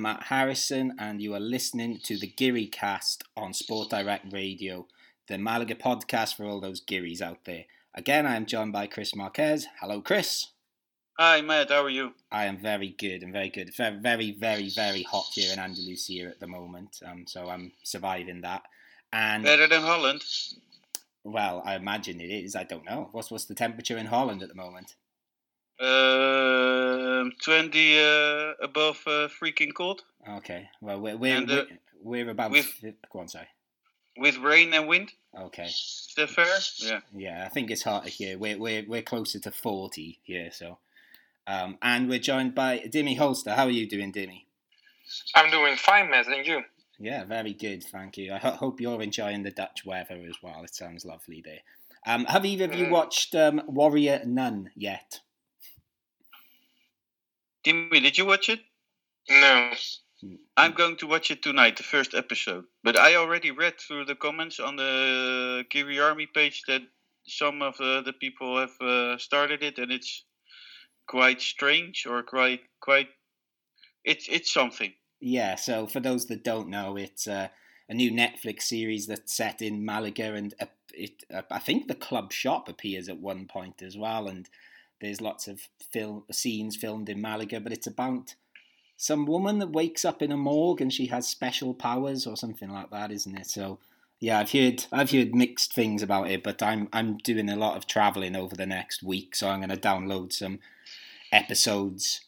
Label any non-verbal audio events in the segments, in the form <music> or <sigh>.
I'm Matt Harrison, and you are listening to the Guiri Cast on Sport Direct Radio, the Malaga podcast for all those Guiris out there. Again, I am joined by Chris Marquez. Hello, Chris. Hi, Matt. How are you? I am very good and very good. It's very, very, very, very hot here in Andalusia at the moment, um, so I'm surviving that. And Better than Holland. well, I imagine it is. I don't know. What's what's the temperature in Holland at the moment? Um 20 uh, above uh, freaking cold Okay. Well, we're we're And, uh, we're, we're about. with- Go on, sorry. with rain and wind. Okay. Is that fair? Yeah. Yeah, I think it's hotter here. We're we're we're closer to forty here, so. Um, and we're joined by Dimmy Holster. How are you doing, Dimmy? I'm doing fine, Matt, and you? Yeah, very good, thank you. I ho- hope you're enjoying the Dutch weather as well. It sounds lovely there. Um, have either of you Mm. watched um, Warrior Nun yet? Timmy, did you watch it? No. I'm going to watch it tonight, the first episode. But I already read through the comments on the Guiri Army page that some of uh, the people have uh, started it, and it's quite strange or quite quite. It's it's something. Yeah, so for those that don't know, it's uh, a new Netflix series that's set in Malaga, and uh, it, uh, I think the club shop appears at one point as well, and there's lots of film scenes filmed in Malaga, but it's about some woman that wakes up in a morgue and she has special powers or something like that, isn't it? So yeah, I've heard I've heard mixed things about it, but I'm I'm doing a lot of traveling over the next week, so I'm going to download some episodes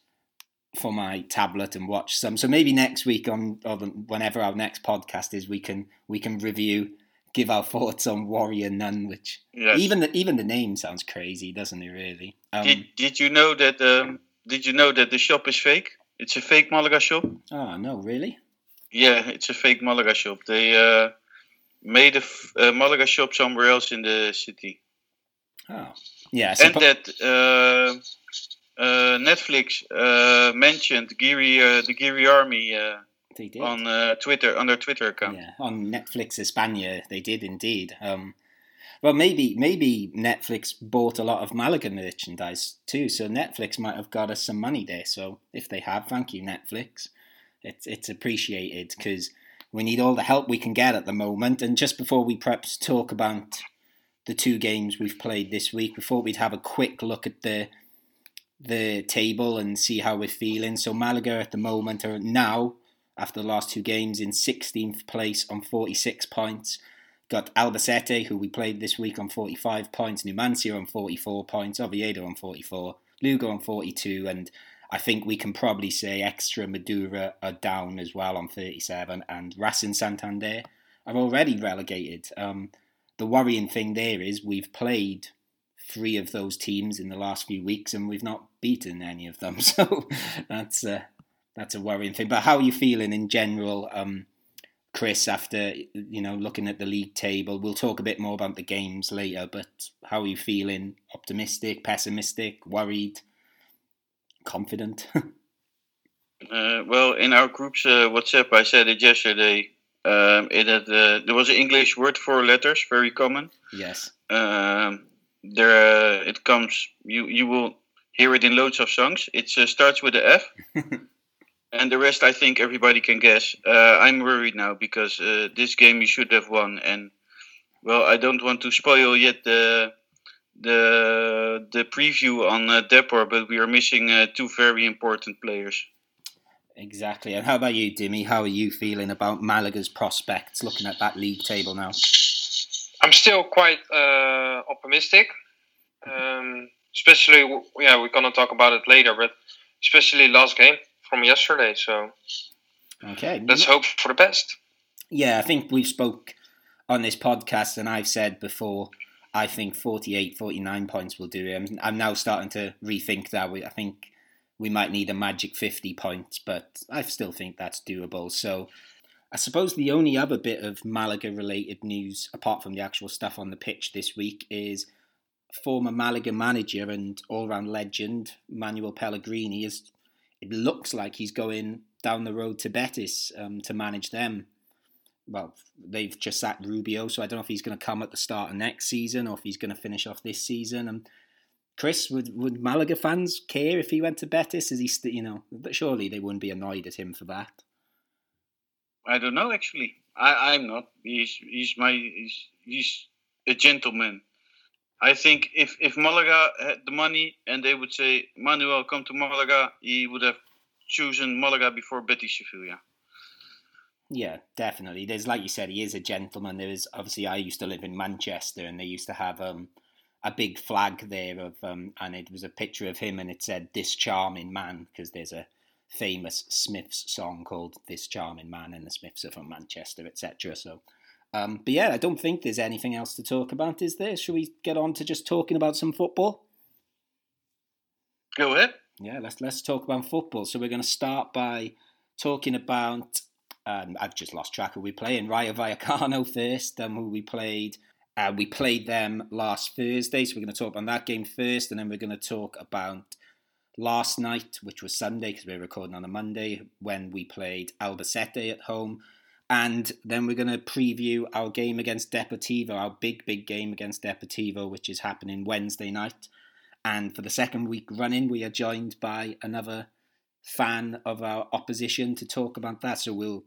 for my tablet and watch some. So maybe next week on or whenever our next podcast is, we can we can review, give our thoughts on Warrior Nun, which Yes. even the even the name sounds crazy, doesn't it? Really. Um, did did you know that? Um, did you know that the shop is fake? It's a fake Malaga shop. oh no, really? Yeah, it's a fake Malaga shop. They uh, made a, f- a Malaga shop somewhere else in the city, Oh, yeah. and that uh, uh, Netflix uh, mentioned Guiri, uh, the Guiri Army uh, they did. on uh, Twitter on their Twitter account. Yeah, on Netflix España, they did indeed. Um, well, maybe maybe Netflix bought a lot of Malaga merchandise too, so Netflix might have got us some money there. So if they have, thank you, Netflix. It's it's appreciated because we need all the help we can get at the moment. And just before we perhaps talk about the two games we've played this week, we thought we'd have a quick look at the the table and see how we're feeling. So Malaga at the moment are now after the last two games in 16th place on 46 points. Got Albacete, who we played this week, on 45 points. Numancia on 44 points. Oviedo on 44. Lugo on 42. And I think we can probably say Extremadura are down as well on 37. And Racing Santander are already relegated. Um, the worrying thing there is we've played three of those teams in the last few weeks and we've not beaten any of them. <laughs> So that's uh, that's a worrying thing. But how are you feeling in general, um, Chris? After you know looking at the league table, we'll talk a bit more about the games later. But how are you feeling? Optimistic, pessimistic, worried, confident? <laughs> Uh, well, in our group's uh, WhatsApp, I said it yesterday. Um, it had, uh, there was an English word for letters, very common. yes. Um, there, uh, it comes. You you will hear it in loads of songs. It uh, starts with the F, <laughs> and the rest I think everybody can guess. Uh, I'm worried now because uh, this game you should have won, and well, I don't want to spoil yet the the the preview on uh, Depor, but we are missing uh, two very important players. Exactly. And how about you, Dimmy? How are you feeling about Malaga's prospects looking at that league table now? I'm still quite uh, optimistic. Um, especially, yeah, we're gonna talk about it later, but especially last game from yesterday. So Okay. let's hope for the best. Yeah, I think we've spoke on this podcast, and I've said before. I think 48, 49 points will do it. I'm, I'm now starting to rethink that. We, I think we might need a magic 50 points, but I still think that's doable. So I suppose the only other bit of Malaga related news, apart from the actual stuff on the pitch this week, is former Malaga manager and all round legend Manuel Pellegrini. Is it looks like he's going down the road to Betis um, to manage them well, they've just sacked Rubi, so I don't know if he's going to come at the start of next season or if he's going to finish off this season. And Chris, would would Malaga fans care if he went to Betis? Is he, st- you know, but surely they wouldn't be annoyed at him for that. I don't know actually. I I'm not. He's he's my he's he's a gentleman. I think if if Malaga had the money and they would say Manuel come to Malaga, he would have chosen Malaga before Betis Sevilla. Yeah, definitely. There's like you said, he is a gentleman. There is obviously I used to live in Manchester, and they used to have um, a big flag there of um, and it was a picture of him, and it said "This charming man" because there's a famous Smiths song called "This Charming Man," and the Smiths are from Manchester, etc. So, um, but yeah, I don't think there's anything else to talk about, is there? Should we get on to just talking about some football? Go ahead. Yeah, let's let's talk about football. So we're going to start by talking about um, I've just lost track of we playing Rayo Vallecano first, um, who we played. Uh, we played them last Thursday, so we're going to talk about that game first, and then we're going to talk about last night, which was Sunday because we're recording on a Monday, when we played Albacete at home. And then we're going to preview our game against Deportivo, our big, big game against Deportivo, which is happening Wednesday night. And for the second week running, we are joined by another fan of our opposition to talk about that. So we'll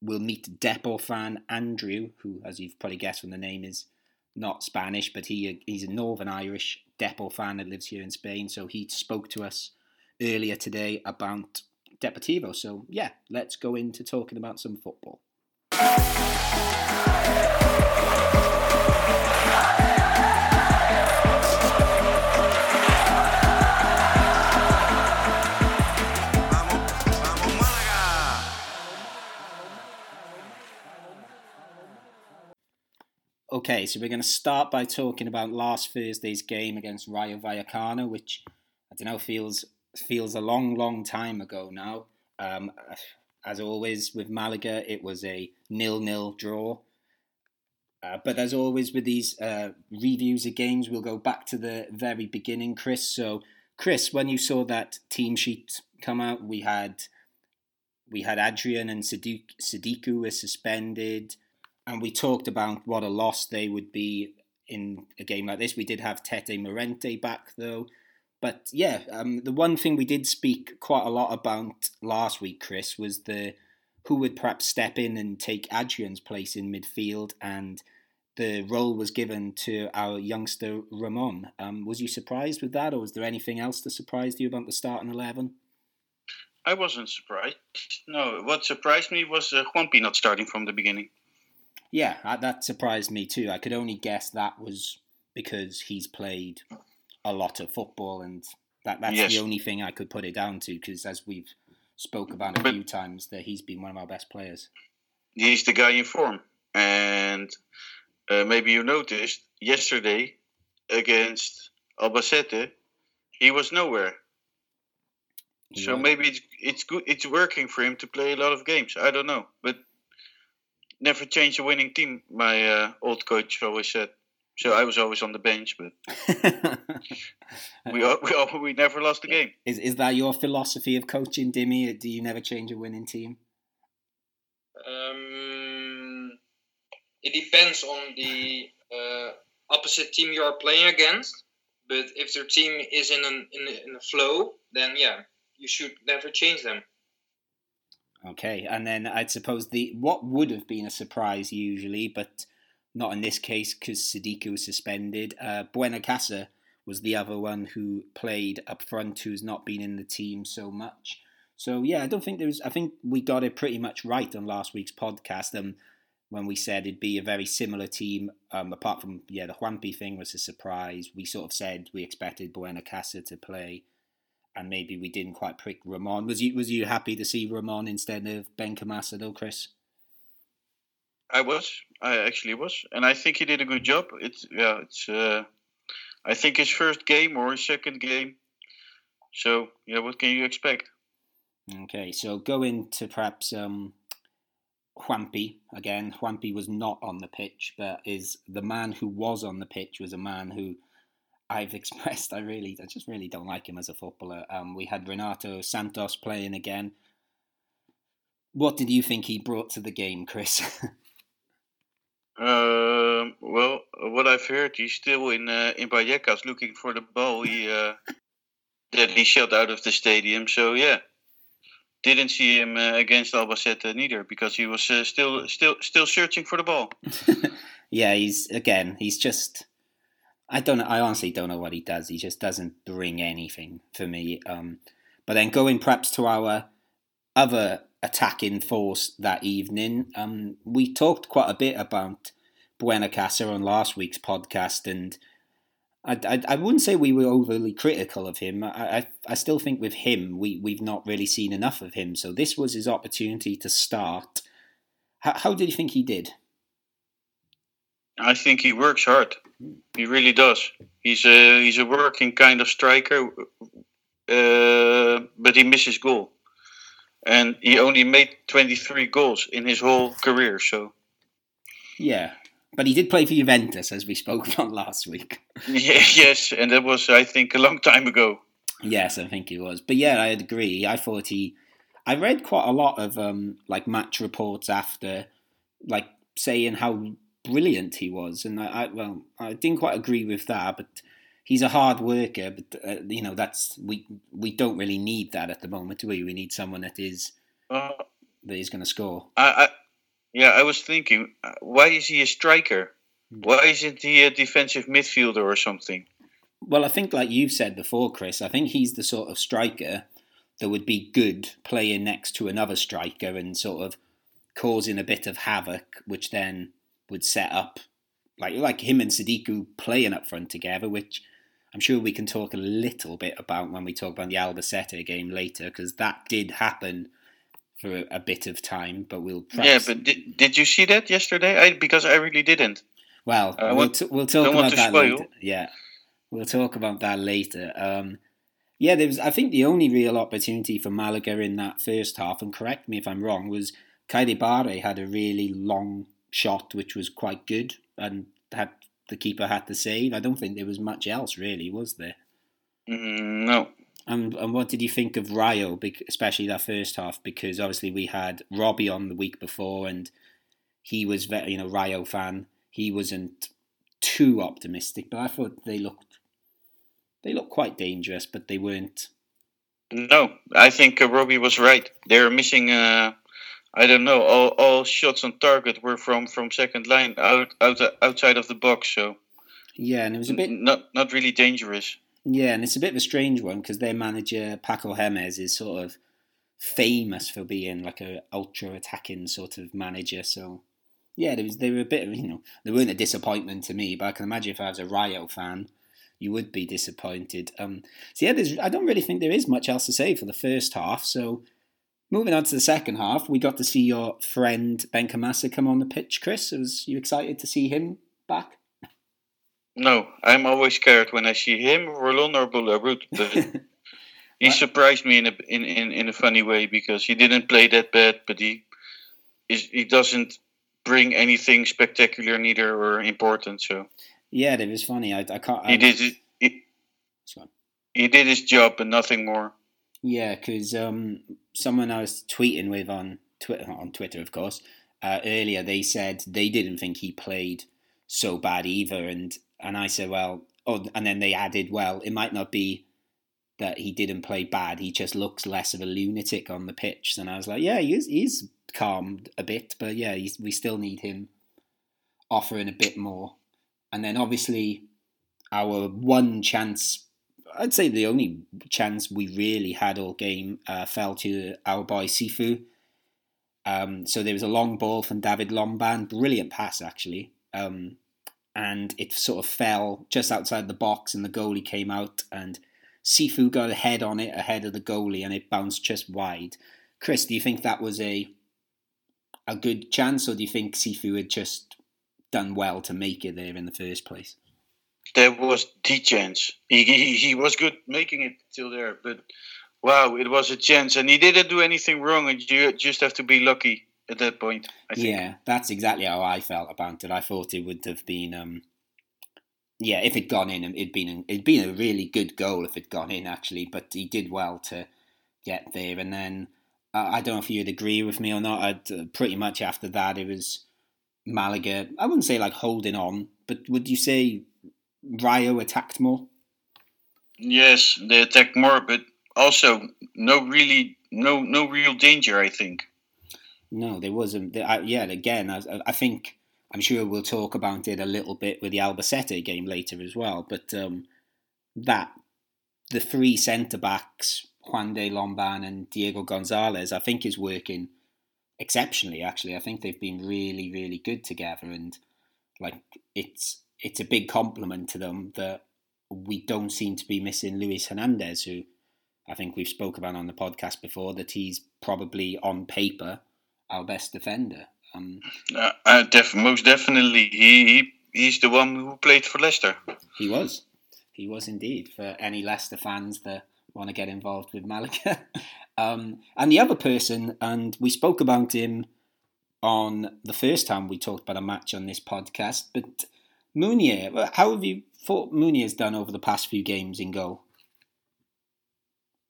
we'll meet Depor fan Andrew, who, as you've probably guessed from the name, is not Spanish, but he he's a Northern Irish Depor fan that lives here in Spain. So he spoke to us earlier today about Deportivo. So yeah, let's go into talking about some football. Okay, so we're going to start by talking about last Thursday's game against Rayo Vallecano, which I don't know feels feels a long, long time ago now. Um, as always with Malaga, it was a nil-nil draw. Uh, but as always with these uh, reviews of games, we'll go back to the very beginning, Chris. So, Chris, when you saw that team sheet come out, we had we had Adrian and Sadiq, Sadiku were suspended and we talked about what a loss they would be in a game like this. We did have Tete Morente back though. But yeah, um, the one thing we did speak quite a lot about last week, Chris, was the who would perhaps step in and take Adrian's place in midfield, and the role was given to our youngster Ramon. Um, was you surprised with that, or was there anything else that surprised you about the starting eleven? I wasn't surprised. No, what surprised me was uh, Juanpi not starting from the beginning. Yeah, that surprised me too. I could only guess that was because he's played a lot of football, and that that's yes. the only thing I could put it down to. Because as we've spoke about a but few times, that he's been one of our best players. He's the guy in form, and uh, maybe you noticed yesterday against Albacete, he was nowhere. so maybe it's it's good. It's working for him to play a lot of games. I don't know, but never change a winning team. My uh, old coach always said. So I was always on the bench, but <laughs> we, we we never lost a game. Is is that your philosophy of coaching, Dimmy? Do you never change a winning team? Um, it depends on the uh, opposite team you are playing against. But if their team is in an in a, in a flow, then yeah, you should never change them. Okay, and then I'd suppose the what would have been a surprise usually, but not in this case because Sadiku was suspended. Uh, Buenacasa was the other one who played up front, who's not been in the team so much. So yeah, I don't think there was. I think we got it pretty much right on last week's podcast. Um, when we said it'd be a very similar team, um, apart from yeah, the Juanpi thing was a surprise. We sort of said we expected Buenacasa to play and maybe we didn't quite prick Ramon. Was you was you happy to see Ramon instead of Benkhemassa though, Chris? I was. I actually was, and I think he did a good job. It's yeah, it's. Uh, I think his first game or his second game. So yeah, what can you expect? Okay, so going to perhaps um, Juanpi again. Juanpi was not on the pitch, but is the man who was on the pitch was a man who I've <laughs> expressed I really, I just really don't like him as a footballer. Um, we had Renato Santos playing again. What did you think he brought to the game, Chris? <laughs> Uh, well, what I've heard, he's still in uh, in Vallecas looking for the ball he uh, that he shot out of the stadium. So yeah, didn't see him uh, against Albacete neither because he was uh, still still still searching for the ball. <laughs> yeah, he's again, he's just. I don't. I honestly don't know what he does. He just doesn't bring anything for me. Um, but then going perhaps to our other attacking force that evening, um, we talked quite a bit about Buenacasa on last week's podcast, and I, I, I, wouldn't say we were overly critical of him. I, I, I still think with him, we, we've not really seen enough of him. So this was his opportunity to start. How, how did you think he did? I think he works hard. He really does. He's a he's a working kind of striker, uh, but he misses goal, and he only made twenty three goals in his whole career. So, yeah, but he did play for Juventus, as we spoke <laughs> about last week. <laughs> Yeah, yes, and that was, I think, a long time ago. Yes, I think it was. But yeah, I agree. I thought he. I read quite a lot of um, like match reports after, like saying how brilliant he was, and I, I well, I didn't quite agree with that, but he's a hard worker. But uh, you know, that's we we don't really need that at the moment, do we? We need someone that is uh, that is going to score. I, yeah, I was thinking, uh, why is he a striker? Hmm. Why isn't he a defensive midfielder or something? Well, I think, like you've said before, Chris, I think he's the sort of striker that would be good playing next to another striker and sort of causing a bit of havoc, which then would set up like like him and Sadiku playing up front together, which I'm sure we can talk a little bit about when we talk about the Albacete game later, because that did happen for a, a, bit of time, but we'll. Yeah, but did, did you see that yesterday? I because I really didn't. Well, uh, we'll, t- we'll talk about that spoil. later. Yeah, we'll talk about that later. Um, yeah, there was. I think the only real opportunity for Malaga in that first half, and correct me if I'm wrong, was Keidi Bare had a really long shot, which was quite good, and had the keeper had to save. I don't think there was much else really, was there? Mm, no, and and what did you think of Rayo, especially that first half? Because obviously we had Robbie on the week before, and he was very, you know, Rayo fan. He wasn't too optimistic, but I thought they looked they looked quite dangerous, but they weren't. No, I think uh, Robbie was right. They're missing. Uh, I don't know. All, all shots on target were from, from second line out, out outside of the box. So yeah, and it was a bit not not really dangerous. Yeah, and it's a bit of a strange one because their manager Paco Jémez is sort of famous for being like a ultra attacking sort of manager. So yeah, there was they were a bit of you know they weren't a disappointment to me, but I can imagine if I was a Rayo fan, you would be disappointed. Um, so yeah, there's I don't really think there is much else to say for the first half. So moving on to the second half, we got to see your friend Benkhemassa come on the pitch. Chris, was you excited to see him back? No, I'm always scared when I see him, Rolon, or Boulahroud. <laughs> But he surprised me in a in, in, in a funny way because he didn't play that bad, but he is he doesn't bring anything spectacular neither or important. So yeah, that was funny. I, I can't. I, he did it. He, he did his job and nothing more. Yeah, because um, someone I was tweeting with on Twitter, on Twitter, of course, uh, earlier, they said they didn't think he played so bad either, and and I said, well, oh, and then they added, well, it might not be that he didn't play bad. He just looks less of a lunatic on the pitch. And I was like, yeah, he's he's calmed a bit, but yeah, we still need him offering a bit more. And then obviously our one chance, I'd say the only chance we really had all game uh, fell to our boy Cifu. Um, so there was a long ball from David Lomban, brilliant pass actually. Um, and it sort of fell just outside the box, and the goalie came out, and Cifu got a head on it ahead of the goalie, and it bounced just wide. Chris, do you think that was a a good chance, or do you think Cifu had just done well to make it there in the first place? There was the chance. He, he, he was good making it till there, but wow, it was a chance, and he didn't do anything wrong, and you just have to be lucky at that point. Yeah, that's exactly how I felt about it. I thought it would have been, um, yeah, if it'd gone in, it'd been it'd been a really good goal if it'd gone in actually. But he did well to get there, and then uh, I don't know if you'd agree with me or not. I'd uh, pretty much after that it was Malaga, I wouldn't say like holding on, but would you say Rayo attacked more? Yes, they attacked more, but also no really no no real danger. I think. No, there wasn't. Yeah, again, I, I think I'm sure we'll talk about it a little bit with the Albacete game later as well. But um, that the three centre backs, Juande Lomban and Diego Gonzalez, I think is working exceptionally. Actually, I think they've been really, really good together, and like it's it's a big compliment to them that we don't seem to be missing Luis Hernandez, who I think we've spoke about on the podcast before. That he's probably on paper our best defender. Um, uh, uh, def- most definitely, he, he he's the one who played for Leicester. He was, he was indeed. For any Leicester fans that want to get involved with Malaga, <laughs> um, and the other person, and we spoke about him on the first time we talked about a match on this podcast, but Munir, how have you thought Munir's done over the past few games in goal?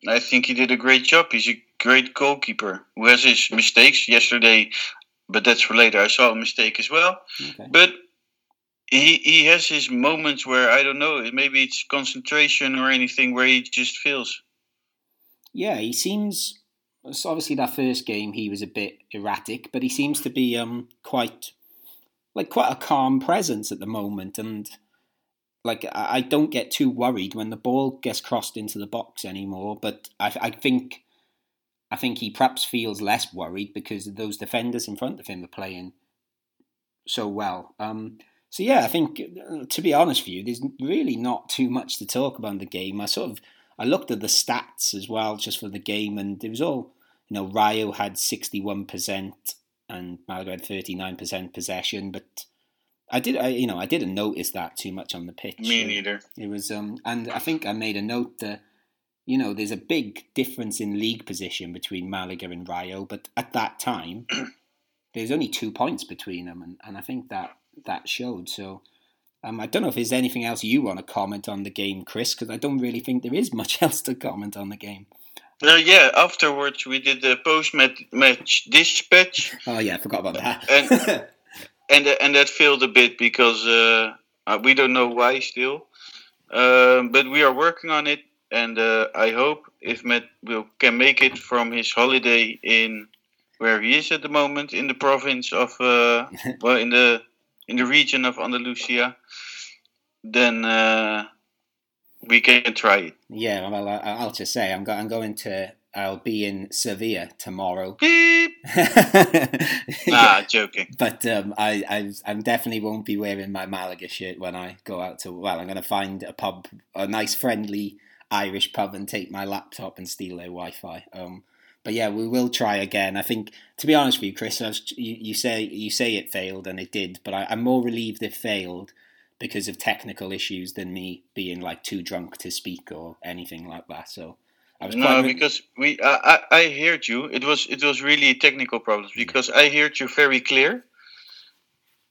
I think he did a great job. He's a great goalkeeper who has his mistakes. Yesterday, but that's for later. I saw a mistake as well. Okay. But he he has his moments where I don't know. Maybe it's concentration or anything where he just feels. Yeah, he seems. Obviously, that first game he was a bit erratic, but he seems to be um quite like quite a calm presence at the moment, and like I don't get too worried when the ball gets crossed into the box anymore. But I, I think I think he perhaps feels less worried because those defenders in front of him are playing so well. Um, so yeah, I think to be honest with you, there's really not too much to talk about the game. I sort of I looked at the stats as well just for the game, and it was all you know. Rayo had sixty one percent and Malaga had thirty nine percent possession, but I did, I, you know, I didn't notice that too much on the pitch. Me neither. It was, um, and I think I made a note that, you know, there's a big difference in league position between Malaga and Rayo, but at that time, <clears throat> there's only two points between them, and, and I think that that showed. So, um, I don't know if there's anything else you want to comment on the game, Chris, because I don't really think there is <laughs> much else to comment on the game. Yeah, afterwards we did the post-match dispatch. Oh yeah, I forgot about that. and <laughs> and and that failed a bit because uh, uh, we don't know why still, um, but we are working on it, and uh, I hope if Matt will can make it from his holiday in where he is at the moment in the province of uh, <laughs> well in the in the region of Andalusia, then uh, we can try it. Yeah, well, I'll just say I'm, go- I'm going to I'll be in Sevilla tomorrow. Beep. <laughs> ah, joking. But um, I, I, I definitely won't be wearing my Malaga shirt when I go out to. Well, I'm going to find a pub, a nice, friendly Irish pub, and take my laptop and steal their Wi-Fi. Um, but yeah, we will try again. I think, to be honest with you, Chris, was, you, you, say you say it failed, and it did. But I, I'm more relieved it failed because of technical issues than me being like too drunk to speak or anything like that. So I was no, because we I, I, I heard you. It was it was really technical problems because I heard you very clear.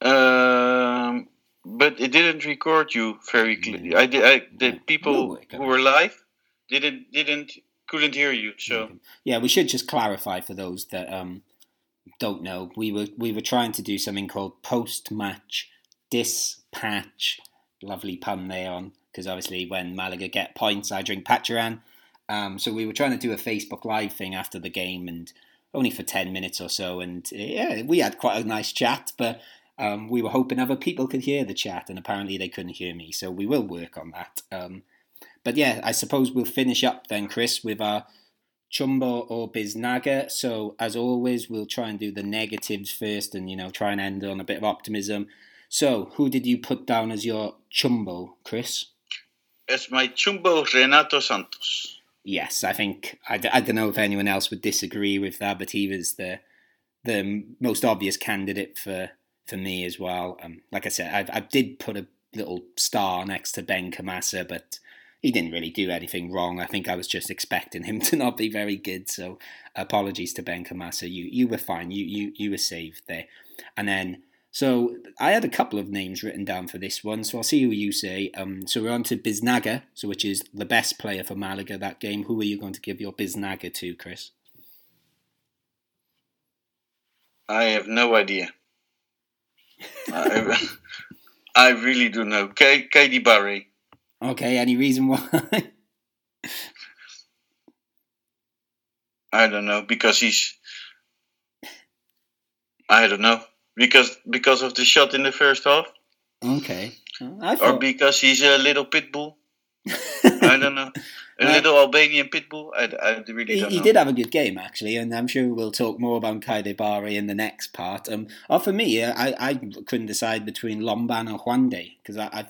Um, but it didn't record you very clearly. I did. I, the people no, who were live didn't didn't couldn't hear you. So yeah, we should just clarify for those that um don't know. We were we were trying to do something called post match dispatch. Lovely pun there on because obviously when Malaga get points, I drink Pacharan um, so we were trying to do a Facebook Live thing after the game, and only for ten minutes or so. And yeah, we had quite a nice chat, but um, we were hoping other people could hear the chat, and apparently they couldn't hear me. So we will work on that. Um, but yeah, I suppose we'll finish up then, Chris, with our Chumbo or Biznaga. So as always, we'll try and do the negatives first, and you know try and end on a bit of optimism. So who did you put down as your Chumbo, Chris? As my Chumbo, Renato Santos yes, I think I, I don't know if anyone else would disagree with that, but he was the the most obvious candidate for for me as well. Um, like I said, I, I did put a little star next to Benkhemassa, but he didn't really do anything wrong. I think I was just expecting him <laughs> to not be very good. So apologies to Benkhemassa. You you were fine. You you you were saved there. And then so I had a couple of names written down for this one, so I'll see who you say. Um, so we're on to Biznaga, so which is the best player for Malaga that game. Who are you going to give your Biznaga to, Chris? I have no idea. I, <laughs> I really don't know. K- Keidi Bare. Okay, any reason why? <laughs> I don't know because he's. I don't know because because of the shot in the first half, okay. I or because he's a little pit bull. <laughs> I don't know, a Well- little Albanian pit bull. I, I really he, don't he know. did have a good game actually, and I'm sure we'll talk more about Keidi Bare in the next part. Um, oh, for me, uh, I, I couldn't decide between Lomban or Juande because I, I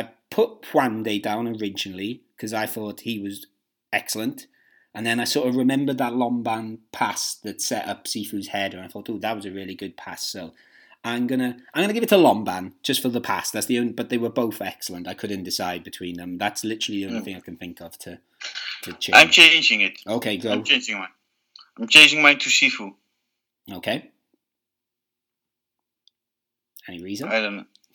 I put Juande down originally because I thought he was excellent, and then I sort of remembered that Lomban pass that set up Cifu's header, and I thought, oh, that was a really good pass. So I'm gonna I'm gonna give it to Lomban just for the pass. That's the only, but they were both excellent. I couldn't decide between them. That's literally the only Mm. thing I can think of to to change. I'm changing it. okay, go. I'm changing mine. I'm changing mine to Cifu. Okay. Any reason? I don't know. <laughs>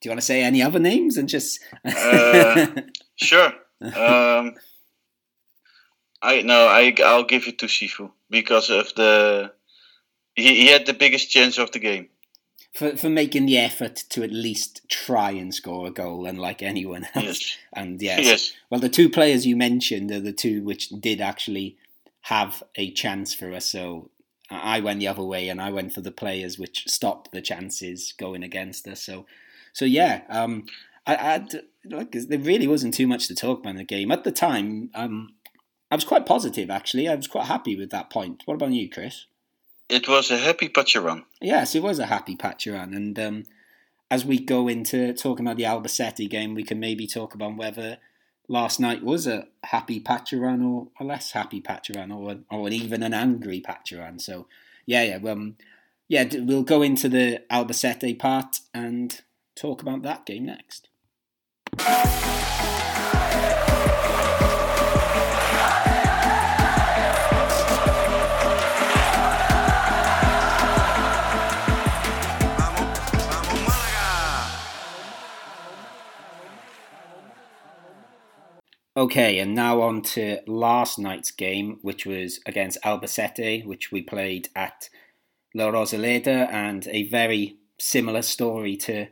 Do you want to say any other names and just? Uh, <laughs> Sure. <laughs> Um, I no, I I'll give it to Cifu because of the he, he had the biggest chance of the game. for for making the effort to at least try and score a goal, unlike anyone else. Yes. And yes, Yes. well, the two players you mentioned are the two which did actually have a chance for us. So I went the other way, and I went for the players which stopped the chances going against us. So, so yeah, um, I, I'd, like there really wasn't too much to talk about in the game at the time. Um, I was quite positive actually. I was quite happy with that point. What about you, Chris? It was a happy Pacharan. Yes, it was a happy Pacharan, and um, as we go into talking about the Albacete game, we can maybe talk about whether last night was a happy Pacharan or a less happy Pacharan, or or even an angry Pacharan. So, yeah, yeah, um, yeah, we'll go into the Albacete part and talk about that game next. Okay, and now on to last night's game, which was against Albacete, which we played at La Rosaleda, and a very similar story to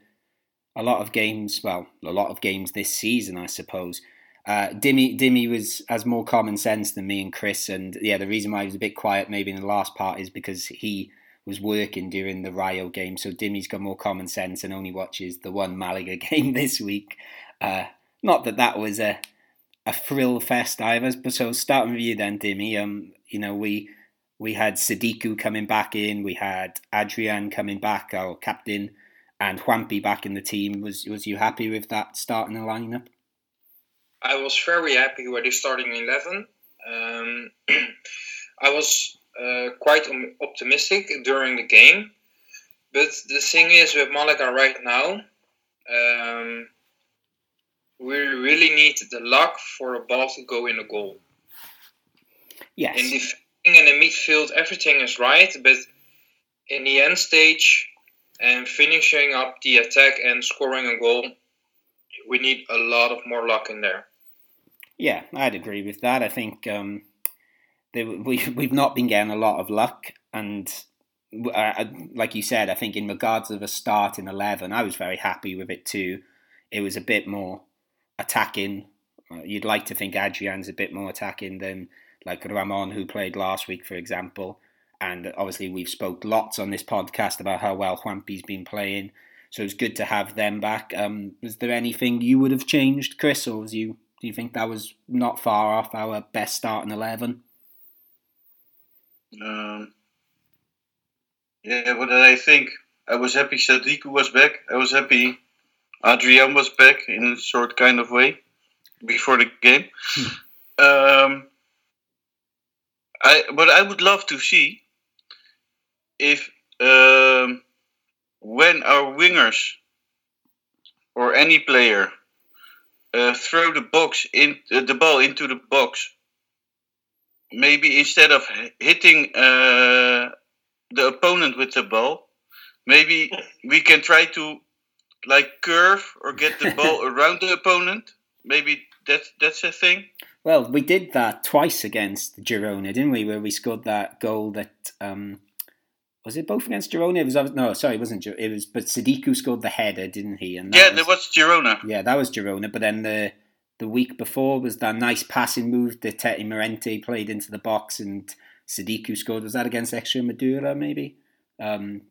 a lot of games. Well, a lot of games this season, I suppose. Uh, Dimmy, Dimmy was has more common sense than me and Chris, and yeah, the reason why he was a bit quiet maybe in the last part is because he was working during the Rayo game. So Dimmy's got more common sense and only watches the one Malaga <laughs> game this week. Uh, not that that was a a thrill fest either. But so starting with you then, Dimmy. Um, you know we we had Sadiku coming back in, we had Adrian coming back, our captain, and Juanpi back in the team. Was was you happy with that starting the lineup? I was very happy with the starting 11. Um, <clears throat> I was uh, quite optimistic during the game. But the thing is, with Malaga right now, um, we really need the luck for a ball to go in a goal. Yes. In defending and in midfield, everything is right, but in the end stage and finishing up the attack and scoring a goal, we need a lot of more luck in there. Yeah, I'd agree with that. I think um, they, we <laughs> we've not been getting a lot of luck, and uh, like you said, I think in regards of a start in eleven, I was very happy with it too. It was a bit more attacking. Uh, you'd like to think Adrian's a bit more attacking than like Ramon, who played last week, for example. And obviously, we've spoke lots on this podcast about how well Juanpi's been playing. So it's good to have them back. Um, was there anything you would have changed, Chris, or was you do you think that was not far off our best starting eleven? Um, yeah, what did I think? I was happy Sadiku was back. I was happy Adrian was back in a sort kind of way before the game. um, I but I would love to see if um, when our wingers or any player uh, throw the box in uh, the ball into the box maybe instead of hitting uh, the opponent with the ball, maybe we can try to like curve or get the <laughs> ball around the opponent. Maybe that's that's a thing. Well, we did that twice against Girona, didn't we? Where we scored that goal that um, Was it both against Girona? It was no, sorry, it wasn't. It was, but Sadiku scored the header, didn't he? And yeah, was, there was Girona. Yeah, that was Girona. But then the the week before was that nice passing move that Tete Morente played into the box and Sadiku scored. Was that against Extremadura, maybe? Um,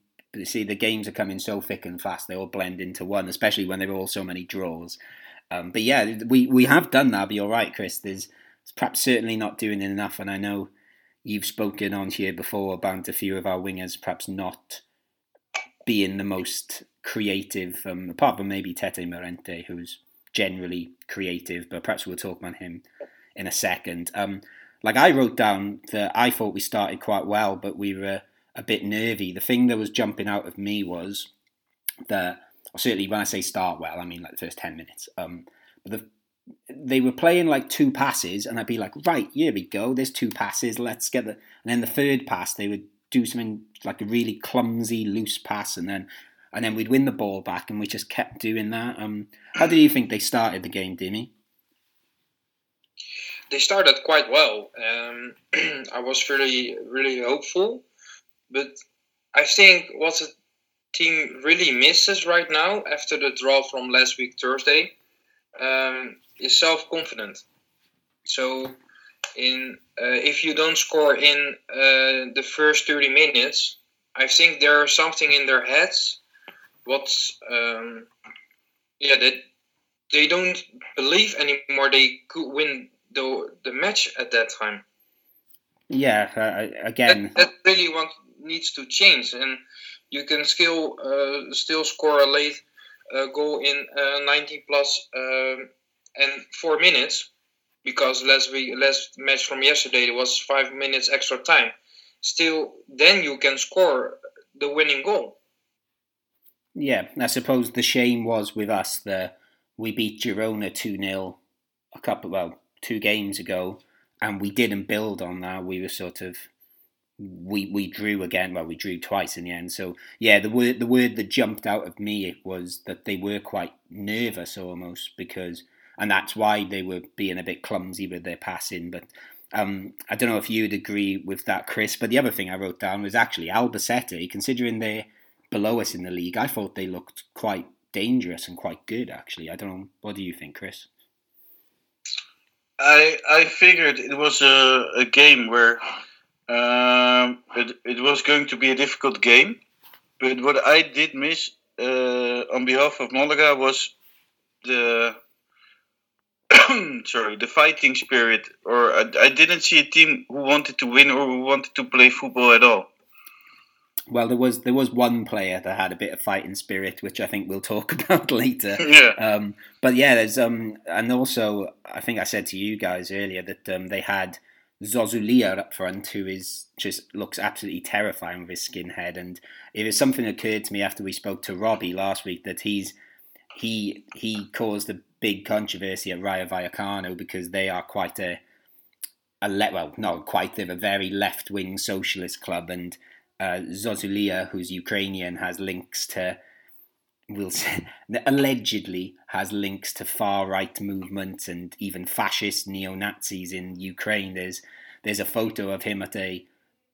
see, the games are coming so thick and fast; they all blend into one, especially when there are all so many draws. Um, but yeah, we, we have done that. But you're right, Chris. There's perhaps certainly not doing enough, and I know you've spoken on here before about a few of our wingers perhaps not being the most creative, um, apart from maybe Tete Morente, who's generally creative, but perhaps we'll talk about him in a second. Um, like I wrote down that I thought we started quite well, but we were a bit nervy. The thing that was jumping out of me was that, certainly when I say start well, I mean like the first 10 minutes. Um, the, they were playing like two passes, and I'd be like, right, here we go, there's two passes, let's get the. And then the third pass, they would do something like a really clumsy, loose pass, and then and then we'd win the ball back, and we just kept doing that. Um, how do you think they started the game, Dimmy? They started quite well. Um, <clears throat> I was really, really hopeful, but I think what the team really misses right now after the draw from last week Thursday um, is self confidence. So, in uh, if you don't score in uh, the first thirty minutes, I think there's something in their heads what's um, yeah that they, they don't believe anymore they could win the the match at that time. Yeah, uh, again, that, that, really want needs to change, and you can still uh, still score a late uh, goal in uh, 90 plus um, and four minutes because last week last match from yesterday it was five minutes extra time. Still, then you can score the winning goal. Yeah, I suppose the shame was with us that we beat Girona 2 0 a couple, well, two games ago, and we didn't build on that. We were sort of. We, we drew again. Well, we drew twice in the end. So yeah, the word the word that jumped out of me was that they were quite nervous almost because, and that's why they were being a bit clumsy with their passing. But um, I don't know if you'd agree with that, Chris. But the other thing I wrote down was actually Albacete, considering they're below us in the league, I thought they looked quite dangerous and quite good. Actually, I don't know. What do you think, Chris? I I figured it was a, a game where um, it it was going to be a difficult game, but what I did miss uh, on behalf of Malaga was the <coughs> sorry the fighting spirit, or I, I didn't see a team who wanted to win or who wanted to play football at all. Well, there was there was one player that had a bit of fighting spirit, which I think we'll talk <laughs> about later. <laughs> Yeah. Um, but yeah, there's um, and also I think I said to you guys earlier that um, they had Zozulia up front, who is just looks absolutely terrifying with his skinhead, and it was something that occurred to me after we spoke to Robbie last week that he's he he caused a big controversy at Rayo Vallecano because they are quite a a le- well not quite they're a very left wing socialist club. And uh, Zozulia, who's Ukrainian, has links to, will say, <laughs> allegedly has links to far right movements and even fascist neo Nazis in Ukraine. There's there's a photo of him at a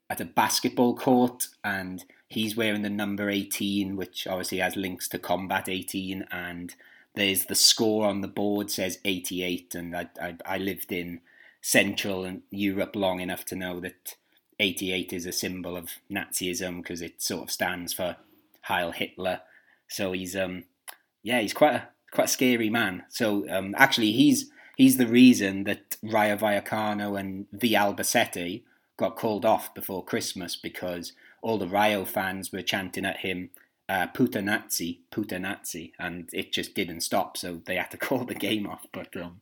at a basketball court, and he's wearing the number 18, which obviously has links to Combat 18, and there's the score on the board says 88, and I I, I lived in Central Europe long enough to know that 88 is a symbol of Nazism because it sort of stands for Heil Hitler. So he's um yeah he's quite a quite a scary man. So um actually he's he's the reason that Rayo Vallecano and the Albacete got called off before Christmas because all the Rayo fans were chanting at him uh, "Puta Nazi, Puta Nazi," and it just didn't stop. So they had to <laughs> call the game off. But um,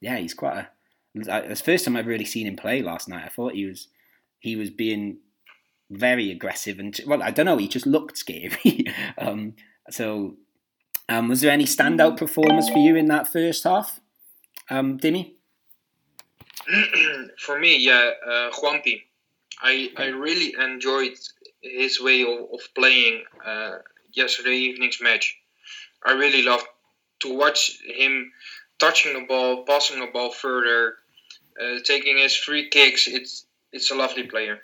yeah, he's quite a. It's the first time I've really seen him play last night. I thought he was he was being very aggressive and well, I don't know, he just looked scary. <laughs> um, so, um, was there any standout performance for you in that first half, um, Dimmy? <clears throat> for me, yeah, uh, Juanpi. I I really enjoyed his way of, of playing uh, yesterday evening's match. I really loved to watch him touching the ball, passing the ball further, uh, taking his free kicks. It's it's a lovely player.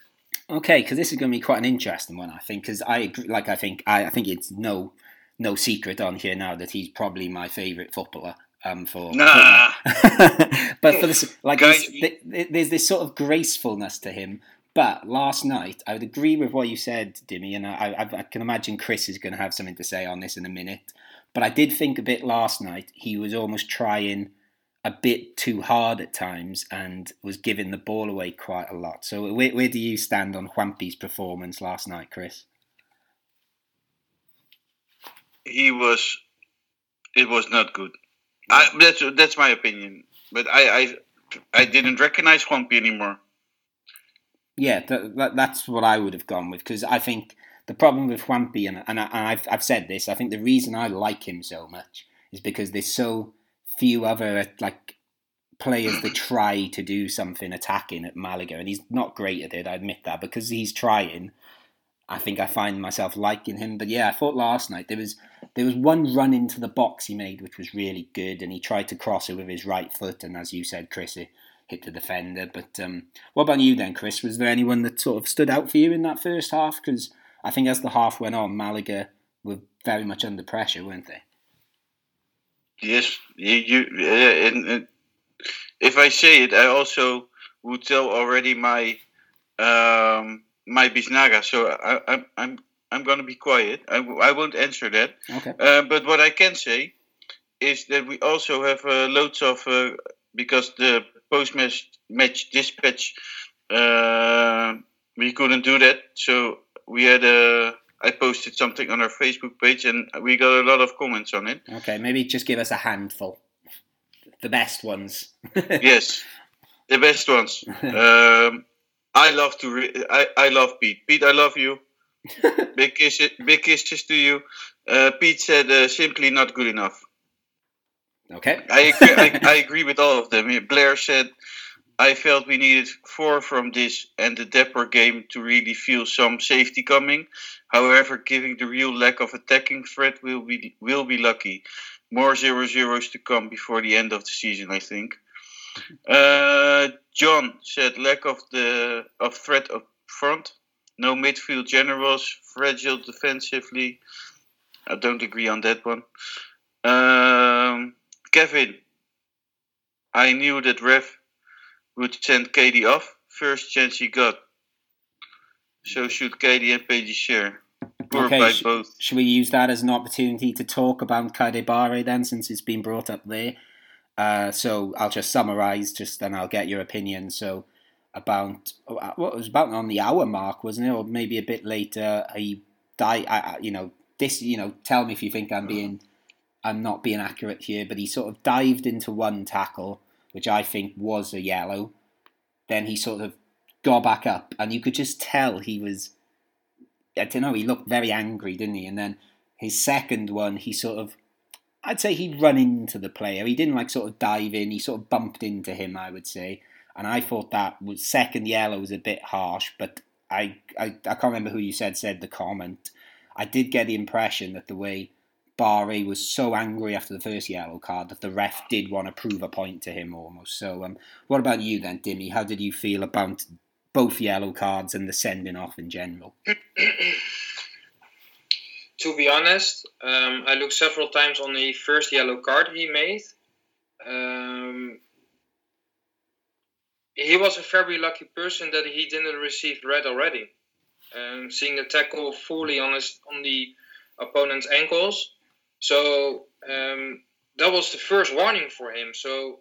Okay, because this is going to be quite an interesting one, I think. Because I agree, like I think I, I think it's no no secret on here now that he's probably my favourite footballer. Um, for Nah. <laughs> but for this, like this, th- th- there's this sort of gracefulness to him. But last night, I would agree with what you said, Dimmy, and I, I, I can imagine Chris is going to have something to say on this in a minute. But I did think a bit last night he was almost trying a bit too hard at times and was giving the ball away quite a lot. So where, where do you stand on Juanpi's performance last night, Chris? He was it was not good. I, that's that's my opinion. But I I, I didn't recognize Juanpi anymore. Yeah, that, that, that's what I would have gone with because I think the problem with Juanpi, and, and, I, and I've, I've said this, I think the reason I like him so much is because there's so few other uh, like players that <clears throat> try to do something attacking at Malaga, and he's not great at it. I admit that because he's trying. I think I find myself liking him. But yeah, I thought last night there was there was one run into the box he made which was really good, and he tried to cross it with his right foot, and as you said, Chris, it hit the defender. But um, what about you then, Chris? Was there anyone that sort of stood out for you in that first half? Because I think as the half went on, Malaga were very much under pressure, weren't they? Yes, you, you uh, and, and if I say it, I also would tell already my um, my Biznaga. So I, I, I'm I'm gonna be quiet. I, w- I won't answer that. Okay. Uh, but what I can say is that we also have uh, loads of uh, because the post match match dispatch uh, we couldn't do that, so we had a. I posted something on our Facebook page and we got a lot of comments on it. Okay, maybe just give us a handful. The best ones. <laughs> yes, the best ones. <laughs> Um, I love to. Re- I I love Pete. Pete, I love you. Big kisses, big kisses to you. Uh, Pete said uh, simply not good enough. Okay. I agree, I, <laughs> I agree with all of them. Blair said, I felt we needed four from this and the Depor game to really feel some safety coming. However, given the real lack of attacking threat, we'll be, will be lucky. More zero zeros to come before the end of the season, I think. Uh, John said lack of the of threat up front, no midfield generals, fragile defensively. I don't agree on that one. Um, Kevin, I knew that Ref would send Keidi off. First chance he got. So should Katie and Peggy share. Poor Okay, sh- Should we use that as an opportunity to talk about Keidi Bare then, since it's been brought up there? Uh, so I'll just summarise, just then I'll get your opinion. So about uh, what was about on the hour mark, wasn't it, or maybe a bit later? He died. I, I, you know, this. You know, tell me if you think I'm being, I'm not being accurate here, but he sort of dived into one tackle, which I think was a yellow. Then he sort of got back up, and you could just tell he was. I don't know. He looked very angry, didn't he? And then his second one, he sort of, I'd say he'd run into the player. He didn't like sort of dive in. He sort of bumped into him. I would say, and I thought that was second yellow was a bit harsh. But I, I, I can't remember who you said said the comment. I did get the impression that the way Bare was so angry after the first yellow card that the ref did want to prove a point to him almost. So, um, what about you then, Dimmy? How did you feel about both yellow cards and the sending off in general? <clears throat> to be honest, um, I looked several times on the first yellow card he made. Um, he was a very lucky person that he didn't receive red already. Um, seeing the tackle fully on his on the opponent's ankles, so um, that was the first warning for him. So,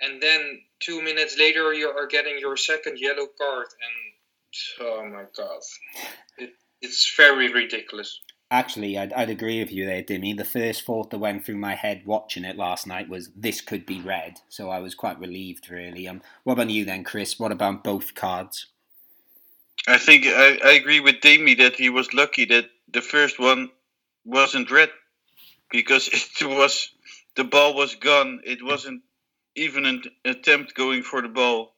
and then two minutes later, you are getting your second yellow card, and oh my god, it, it's very ridiculous. Actually, I'd, I'd agree with you there, Dimmy. The first thought that went through my head watching it last night was this could be red, so I was quite relieved, really. Um, what about you then, Chris? What about both cards? I think I, I agree with Demi that he was lucky that the first one wasn't red because <laughs> it was the ball was gone. It wasn't even an attempt going for the ball.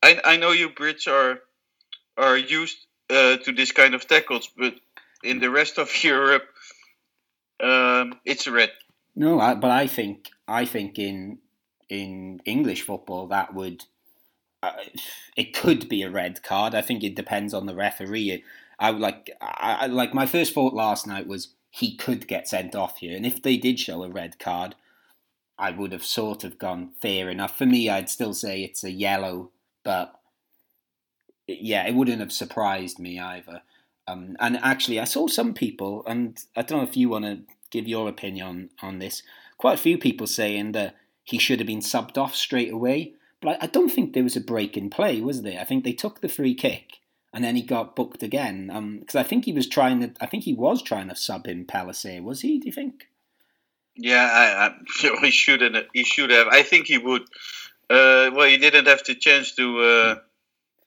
I I know you Brits are are used uh, to this kind of tackles, but in the rest of <laughs> Europe, um, it's red. No, I, but I think I think in in English football that would uh, it could be a red card. I think it depends on the referee. I like I, like my first thought last night was he could get sent off here, and if they did show a red card, I would have sort of gone fair enough. For me, I'd still say it's a yellow, but yeah, it wouldn't have surprised me either. Um, and actually, I saw some people, and I don't know if you want to give your opinion on, this. Quite a few people saying that he should have been subbed off straight away. But I, I don't think there was a break in play, was there? I think they took the free kick and then he got booked again. Because um, I think he was trying to. I think he was trying to sub in Pellicer. Was he? Do you think? Yeah, I, I, <laughs> he should have. He should have. I think he would. Uh, well, he didn't have the chance to. Uh,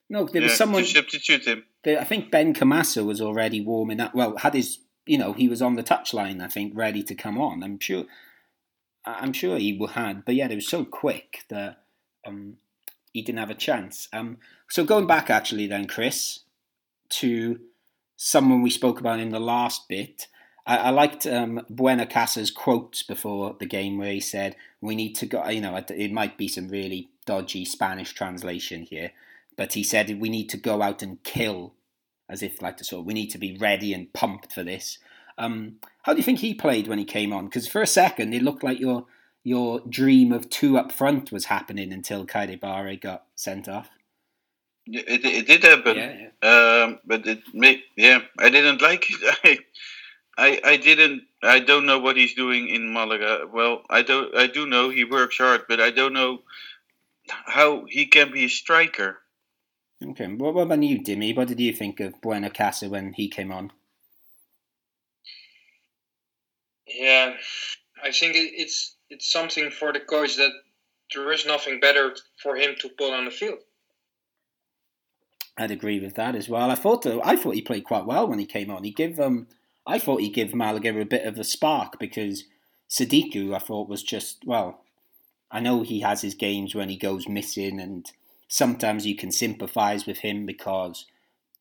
no, there was someone to substitute him. I think Benkhemassa was already warming up. Well, had his. You know, he was on the touchline. I think ready to come on. I'm sure. I'm sure he had, but yeah, it was so quick that um, he didn't have a chance. Um, so going back actually then, Chris, to someone we spoke about in the last bit. I, I liked um, Buenacasa's quotes before the game where he said, "We need to go." You know, it might be some really dodgy Spanish translation here, but he said we need to go out and kill, as if like to sort. Of, we need to be ready and pumped for this. Um, how do you think he played when he came on? Because for a second, it looked like your your dream of two up front was happening until Keidi Bare got sent off. It, it did happen, yeah, yeah. Um, but it made, yeah, I didn't like it. <laughs> I, I, I didn't. I don't know what he's doing in Malaga. Well, I don't. I do know he works hard, but I don't know how he can be a striker. Okay, what, what about you, Dimmy? What did you think of Buenacasa when he came on? Yeah, I think it's it's something for the coach that there is nothing better for him to put on the field. I'd agree with that as well. I thought I thought he played quite well when he came on. He gave um I thought he gave Malaga a bit of a spark because Sadiku I thought was just well I know he has his games when he goes missing and sometimes you can sympathise with him because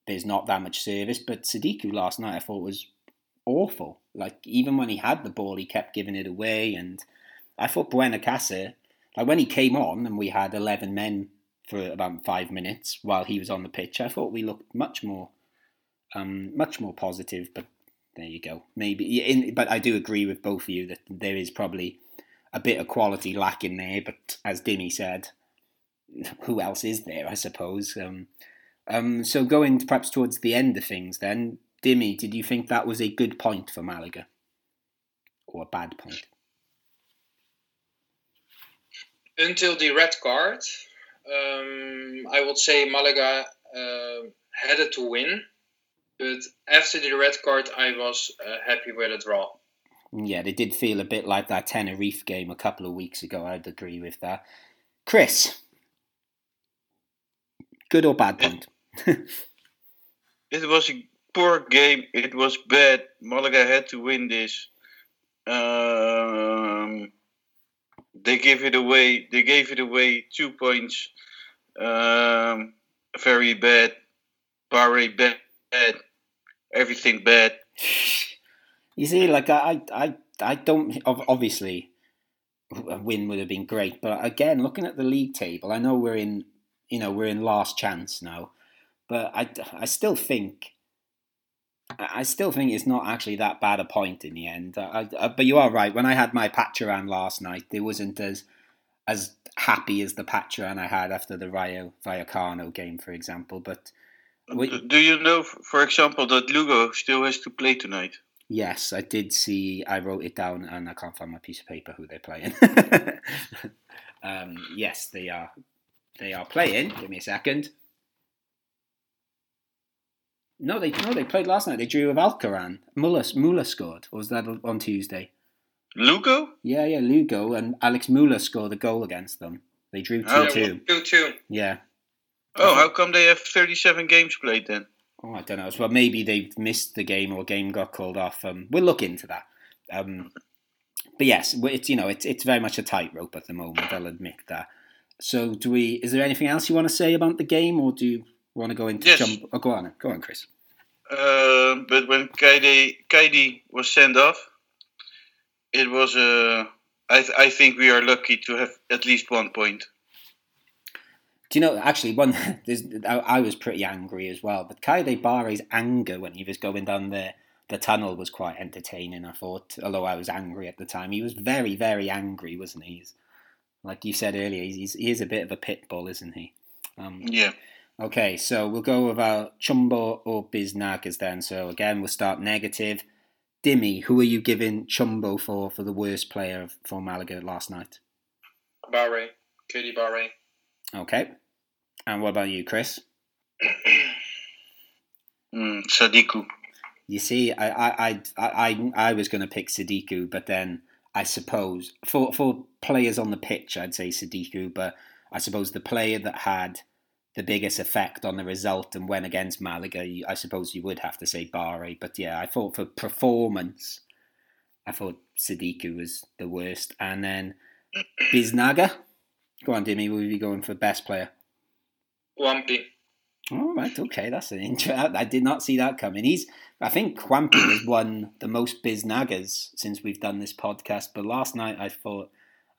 there's not that much service. But Sadiku last night I thought was awful. Like even when he had the ball, he kept giving it away, and I thought Buenacasa, like when he came on and we had eleven men for about five minutes while he was on the pitch, I thought we looked much more, um, much more positive. But there you go. Maybe, in, but I do agree with both of you that there is probably a bit of quality lacking there. But as Dimmy said, who else is there? I suppose. Um, um, so going perhaps towards the end of things, then Dimmy, did you think that was a good point for Malaga? Or a bad point? Until the red card, um, I would say Malaga uh, had it to win. But after the red card, I was uh, happy with the draw. Yeah, they did feel a bit like that Tenerife game a couple of weeks ago. I'd agree with that. Chris, good or bad point? <laughs> it was a poor game. It was bad. Malaga had to win this. Um, they gave it away. They gave it away two points. Um, very bad. Bare bad. Everything bad. <laughs> You see, like I, I, I don't. Obviously, a win would have been great, but again, looking at the league table, I know we're in. You know, we're in last chance now, but I, I still think I still think it's not actually that bad a point in the end. I, I, but you are right. When I had my Pacharan last night, it wasn't as as happy as the Pacharan I had after the Rayo Vallecano game, for example. But we, do you know, for example, that Lugo still has to play tonight? Yes, I did see. I wrote it down, and I can't find my piece of paper who they're playing. <laughs> um, yes, they are. They are playing. Give me a second. No, they no they played last night. They drew with Alcaraz. Muller Muller scored. Or was that on Tuesday? Lugo? Yeah, yeah, Lugo and Alex Muller scored a goal against them. They drew two Oh, two. Two two. Yeah. Oh, how come they have 37 games played then? Oh, I don't know. Well, maybe they've missed the game or game got called off. Um, we'll look into that. Um, but yes, it's you know it's it's very much a tightrope at the moment. I'll admit that. So, do we? Is there anything else you want to say about the game, or do you want to go into Yes. jump? Oh, go on, go on, Chris. Um, but when Keidi, Keidi was sent off, it was Uh, I, th- I think we are lucky to have at least one point. Do you know, actually, one <laughs> I, I was pretty angry as well, but Keidi Bare's anger when he was going down the, the tunnel was quite entertaining, I thought, although I was angry at the time. He was very, very angry, wasn't he? He's, like you said earlier, he's, he is a bit of a pit bull, isn't he? Um, Yeah. Okay, so we'll go with our Chumbo or Biznagas then. So again, we'll start negative. Dimmy, who are you giving Chumbo for for the worst player for Malaga last night? Bare, Keidi Bare. Okay. And what about you, Chris? <clears throat> Mm, Sadiku. You see, I I I I, I was going to pick Sadiku, but then I suppose for for players on the pitch, I'd say Sadiku, but I suppose the player that had the biggest effect on the result and went against Malaga, I suppose you would have to say Bare. But yeah, I thought for performance, I thought Sadiku was the worst, and then Biznaga. Go on, Dimmy. Will you be going for best player? Juanpi. All right, okay, that's an intro. I did not see that coming. He's, I think, Juanpi has won the most biznagas since we've done this podcast. But last night, I thought,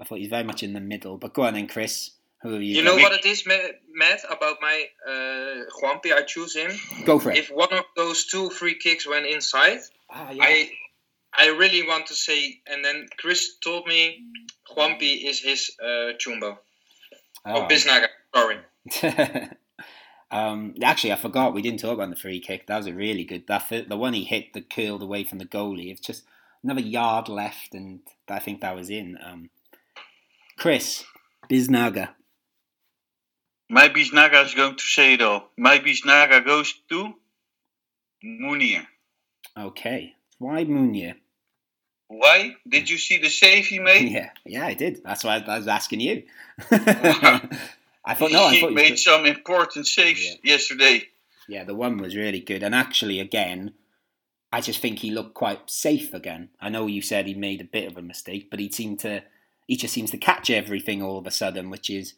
I thought he's very much in the middle. But go on then, Chris. Who are you? You know what it is, Matt, about my uh, Juanpi? I choose him. Go for it. If one of those two free kicks went inside, ah, yeah. I I really want to say, and then Chris told me Juanpi is his uh, Chumbo. Oh. Oh, Biznaga, sorry. <laughs> um, actually, I forgot we didn't talk about the free kick. That was a really good. That the one he hit that curled away from the goalie. It's just another yard left, and I think that was in. Um, Chris Biznaga. My Biznaga is going to all. My Biznaga goes to Munir. Okay, why Munir? Why? Did you see the save he made? <laughs> Yeah, yeah, I did. That's why I was asking you. <laughs> I thought no, I he thought made could- some important saves Yeah. yesterday. yeah, the one was really good. And actually, again, I just think he looked quite safe again. I know you said he made a bit of a mistake, but he seemed to, he just seems to catch everything all of a sudden, which is,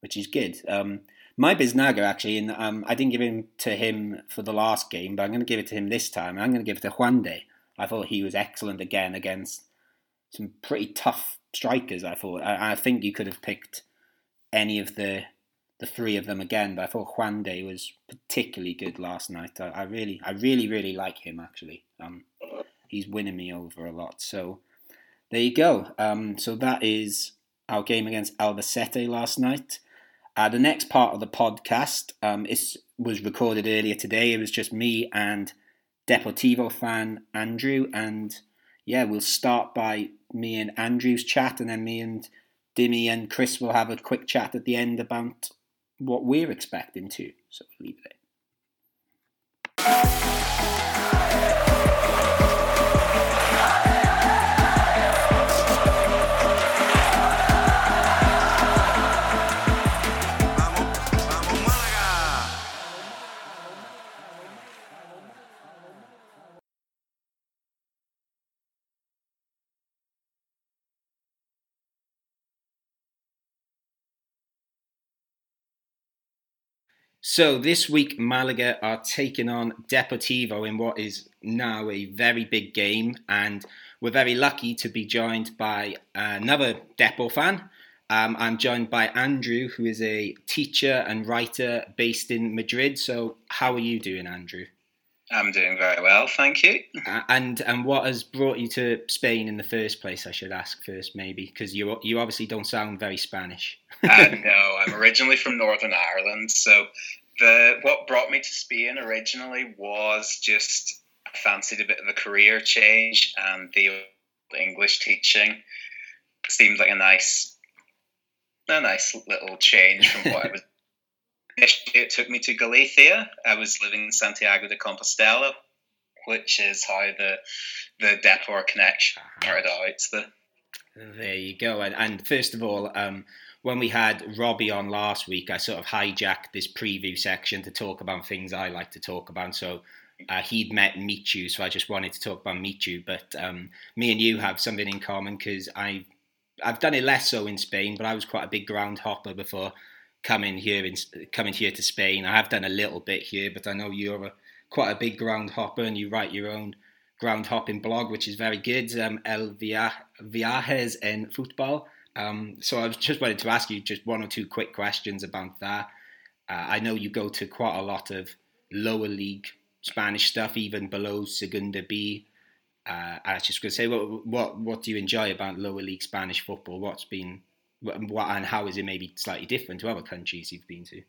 which is good. Um, my Biznaga actually, and um, I didn't give him to him for the last game, but I'm going to give it to him this time. I'm going to give it to Juande. I thought he was excellent again against some pretty tough strikers. I thought. I, I think you could have picked any of the the three of them again, but I thought Juande was particularly good last night. I, I really, I really, really like him actually. Um, he's winning me over a lot. So there you go. Um, so that is our game against Albacete last night. Uh, the next part of the podcast um, is, was recorded earlier today. It was just me and Deportivo fan Andrew, and yeah, we'll start by me and Andrew's chat, and then me and Dimmy and Chris will have a quick chat at the end about what we're expecting too. So we'll leave it Vamos, So this week, Malaga are taking on Deportivo in what is now a very big game, and we're very lucky to be joined by another Depo fan. Um, I'm joined by Andrew, who is a teacher and writer based in Madrid. So, how are you doing, Andrew? I'm doing very well, thank you. Uh, and and what has brought you to Spain in the first place? I should ask first, maybe, because you you obviously don't sound very Spanish. uh, <laughs> no, I'm originally from Northern Ireland, so the what brought me to Spain originally was just I fancied a bit of a career change, and the English teaching seemed like a nice, a nice little change from what I <laughs> was. Initially, it took me to Galicia. I was living in Santiago de Compostela, which is how the the Depor connection started out. The There you go. And, and first of all, um, when we had Robbie on last week, I sort of hijacked this preview section to talk about things I like to talk about. So uh, he'd met Michu, so I just wanted to talk about Michu. But um, me and you have something in common because I, I've done it less so in Spain, but I was quite a big ground hopper before coming here in coming here to Spain. I have done a little bit here, but I know you're a, quite a big ground hopper and you write your own ground hopping blog, which is very good. Um, El Via- Viajes en Futbol. Um, so I just wanted to ask you just one or two quick questions about that. Uh, I know you go to quite a lot of lower league Spanish stuff, even below Segunda B. Uh, I was just going to say, what, what what do you enjoy about lower league Spanish football? What's been and how is it maybe slightly different to other countries you've been to?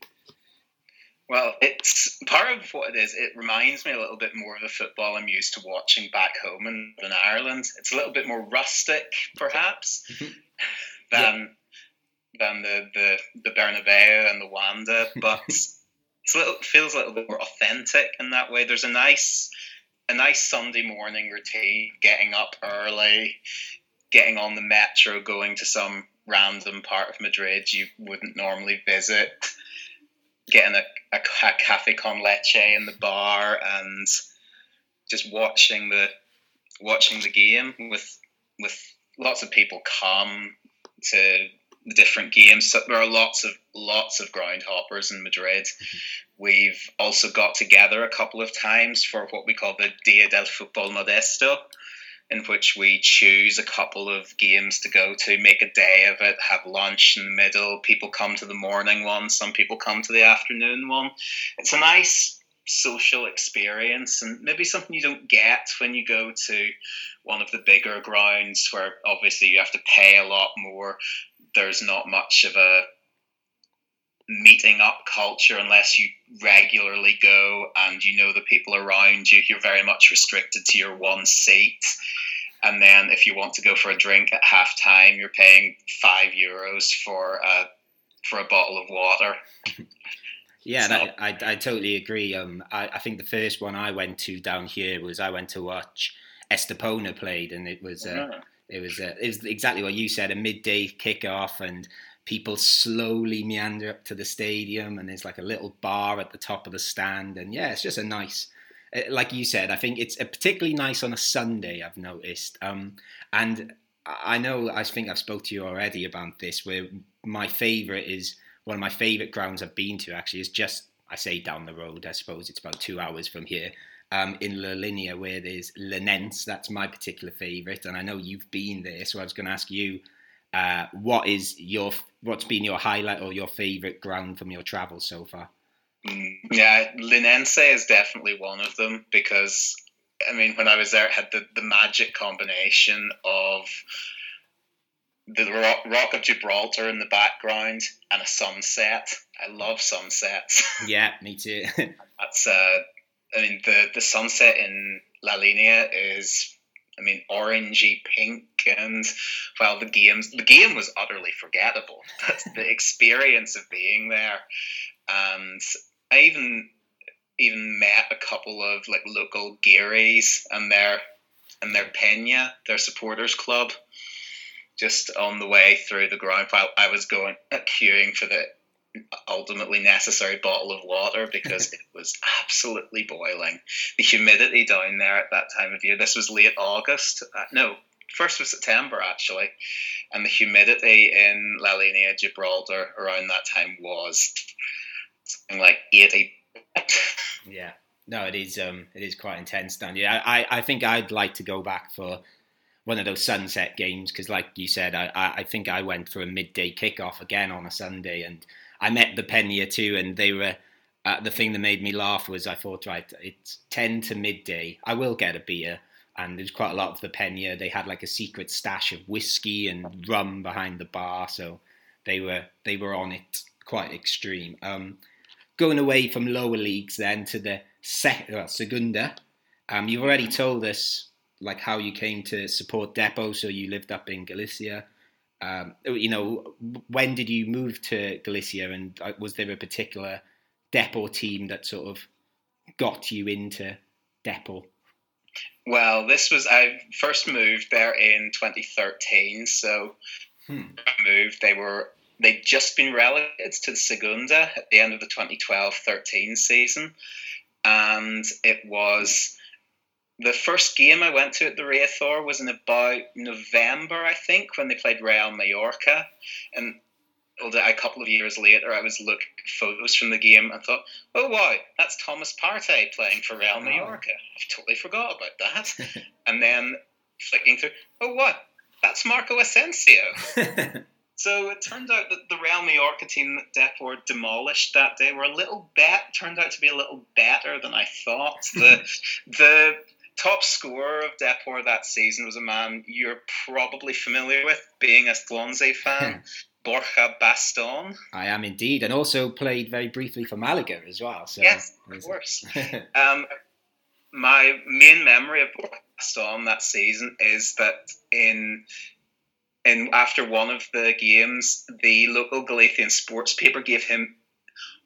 Well, it's part of what it is. It reminds me a little bit more of the football I'm used to watching back home in, in Ireland. It's a little bit more rustic, perhaps, Mhm. <laughs> than than the, the the Bernabeu and the Wanda, <laughs> but it's a little feels a little bit more authentic in that way. There's a nice a nice Sunday morning routine, getting up early, getting on the metro, going to some random part of Madrid you wouldn't normally visit, getting a, a, a cafe con leche in the bar, and just watching the watching the game with with lots of people come to the different games. So there are lots of lots of ground hoppers in Madrid. We've also got together a couple of times for what we call the Dia del Fútbol Modesto, in which we choose a couple of games to go to, make a day of it, have lunch in the middle. People come to the morning one, some people come to the afternoon one. It's a nice social experience and maybe something you don't get when you go to one of the bigger grounds where obviously you have to pay a lot more. There's not much of a meeting up culture unless you regularly go and you know the people around you. You're very much restricted to your one seat. And then if you want to go for a drink at half time, you're paying five euros for a, for a bottle of water. <laughs> Yeah, that, I, I totally agree. Um, I, I think the first one I went to down here was I went to watch Estepona played, and it was uh, Yeah. it was uh, it was exactly what you said a midday kickoff, and people slowly meander up to the stadium, and there's like a little bar at the top of the stand, and yeah, it's just a nice. uh, Like you said, I think it's uh, particularly nice on a Sunday. I've noticed, um, and I know I think I've spoke to you already about this. Where my favourite is one of my favourite grounds I've been to actually is just I say down the road. I suppose it's about two hours from here. Um, in La Linea, where there's Linense, that's my particular favourite, and I know you've been there. So I was going to ask you, uh, what is your what's been your highlight or your favourite ground from your travels so far? Yeah, Linense is definitely one of them because I mean, when I was there, it had the, the magic combination of the rock, rock of Gibraltar in the background and a sunset. I love sunsets. <laughs> Yeah, me too. <laughs> That's uh, I mean, the the sunset in La Linea is. I mean, orangey pink, and well, the games the game was utterly forgettable. <laughs> But the experience of being there, and I even even met a couple of like local Guiris and their and their Pena, their supporters club, just on the way through the ground while I was going uh, queuing for the ultimately necessary bottle of water because <laughs> it was absolutely boiling. The humidity down there at that time of year. This was late August. Uh, no, first of September actually, and the humidity in La Linea, Gibraltar around that time was something like eighty. Yeah. No, it is. Um, it is quite intense down here. I, I, I think I'd like to go back for one of those sunset games because, like you said, I, I, I think I went for a midday kickoff again on a Sunday, and I met the Pena too, and they were. Uh, the thing that made me laugh was I thought, right, it's ten to midday. I will get a beer, and there's quite a lot of the Pena. They had like a secret stash of whiskey and rum behind the bar, so they were they were on it quite extreme. Um, going away from lower leagues then to the well, Segunda. Um, you've already told us like how you came to support Depor, so you lived up in Galicia. Um, you know, when did you move to Galicia, and was there a particular Depor team that sort of got you into Depor? Well, this was I first moved there in 2013, so Hmm. I moved. They were they'd just been relegated to the Segunda at the end of the 2012-13 season, and it was the first game I went to at the Riazor was in about November, I think, when they played Real Mallorca, and a couple of years later, I was looking at photos from the game and thought, "Oh wow, that's Thomas Partey playing for Real oh. Mallorca. I've totally forgot about that." <laughs> and then flicking through, "Oh what? That's Marco Asensio." <laughs> So it turned out that the Real Mallorca team that Depor demolished that day were a little bet turned out to be a little better than I thought. The <laughs> the top scorer of Depor that season was a man you're probably familiar with, being a Swansea fan, Borja Baston. I am indeed, and also played very briefly for Malaga as well. So Yes, of course. <laughs> Um, my main memory of Borja Baston that season is that in in after one of the games, the local Galician sports paper gave him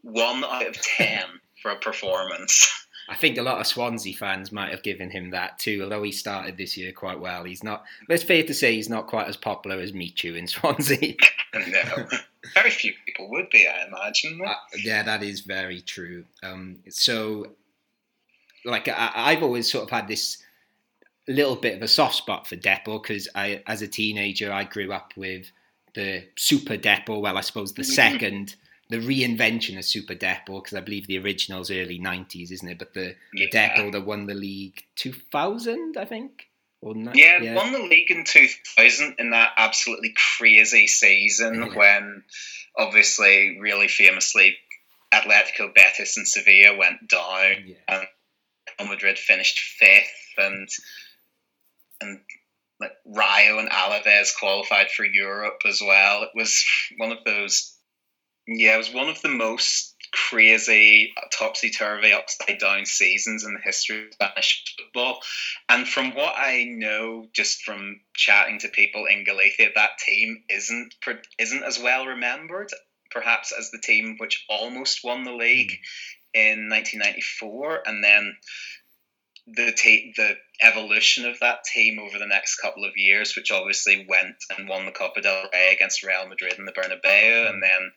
one out of ten for a performance. <laughs> I think a lot of Swansea fans might have given him that too, although he started this year quite well. He's not, it's fair to say he's not quite as popular as Michu in <laughs> Swansea. no, very few people would be, I imagine. Uh, yeah, that is very true. Um, so, like, I, I've always sort of had this little bit of a soft spot for Depor because I, as a teenager, I grew up with the Super Depor. Well, I suppose the second, the reinvention of Super Depor because I believe the original's early '90s, isn't it? But the, the Yeah. Depor that won the league 2000, I think. Or ni- Yeah, won the league in 2000 in that absolutely crazy season Yeah. when, obviously, really famously, Atletico, Betis, and Sevilla went down. Yeah. Real Madrid finished fifth, and and like Rayo and Alaves qualified for Europe as well. It was one of those. Yeah, it was one of the most crazy, topsy turvy, upside down seasons in the history of Spanish football. And from what I know, just from chatting to people in Galicia, that team isn't isn't as well remembered, perhaps as the team which almost won the league hmm. in 1994, and then the ta- the evolution of that team over the next couple of years, which obviously went and won the Copa del Rey against Real Madrid in the Bernabeu, and mm. then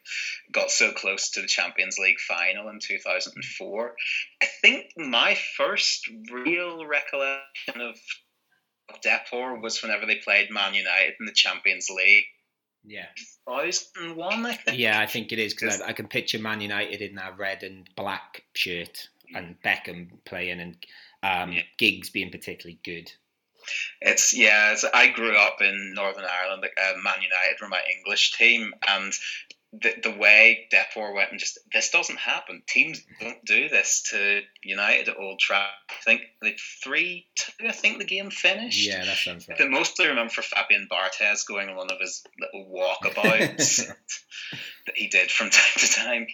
got so close to the Champions League final in 2004. I think my first real recollection of Depor was whenever they played Man United in the Champions League. Yeah. 2001, I think. Yeah, I think it is because I, I can picture Man United in that red and black shirt and mm. Beckham playing and um, Yeah. Giggs being particularly good. It's yeah. It's, I grew up in Northern Ireland. Uh, Man United were my English team, and the the way Depor went and just this doesn't happen. Teams don't do this to United at Old Trafford. I think like three two. I think the game finished. Yeah, that sounds right. The mostly remember for Fabian Barthez going on one of his little walkabouts <laughs> that he did from time to time.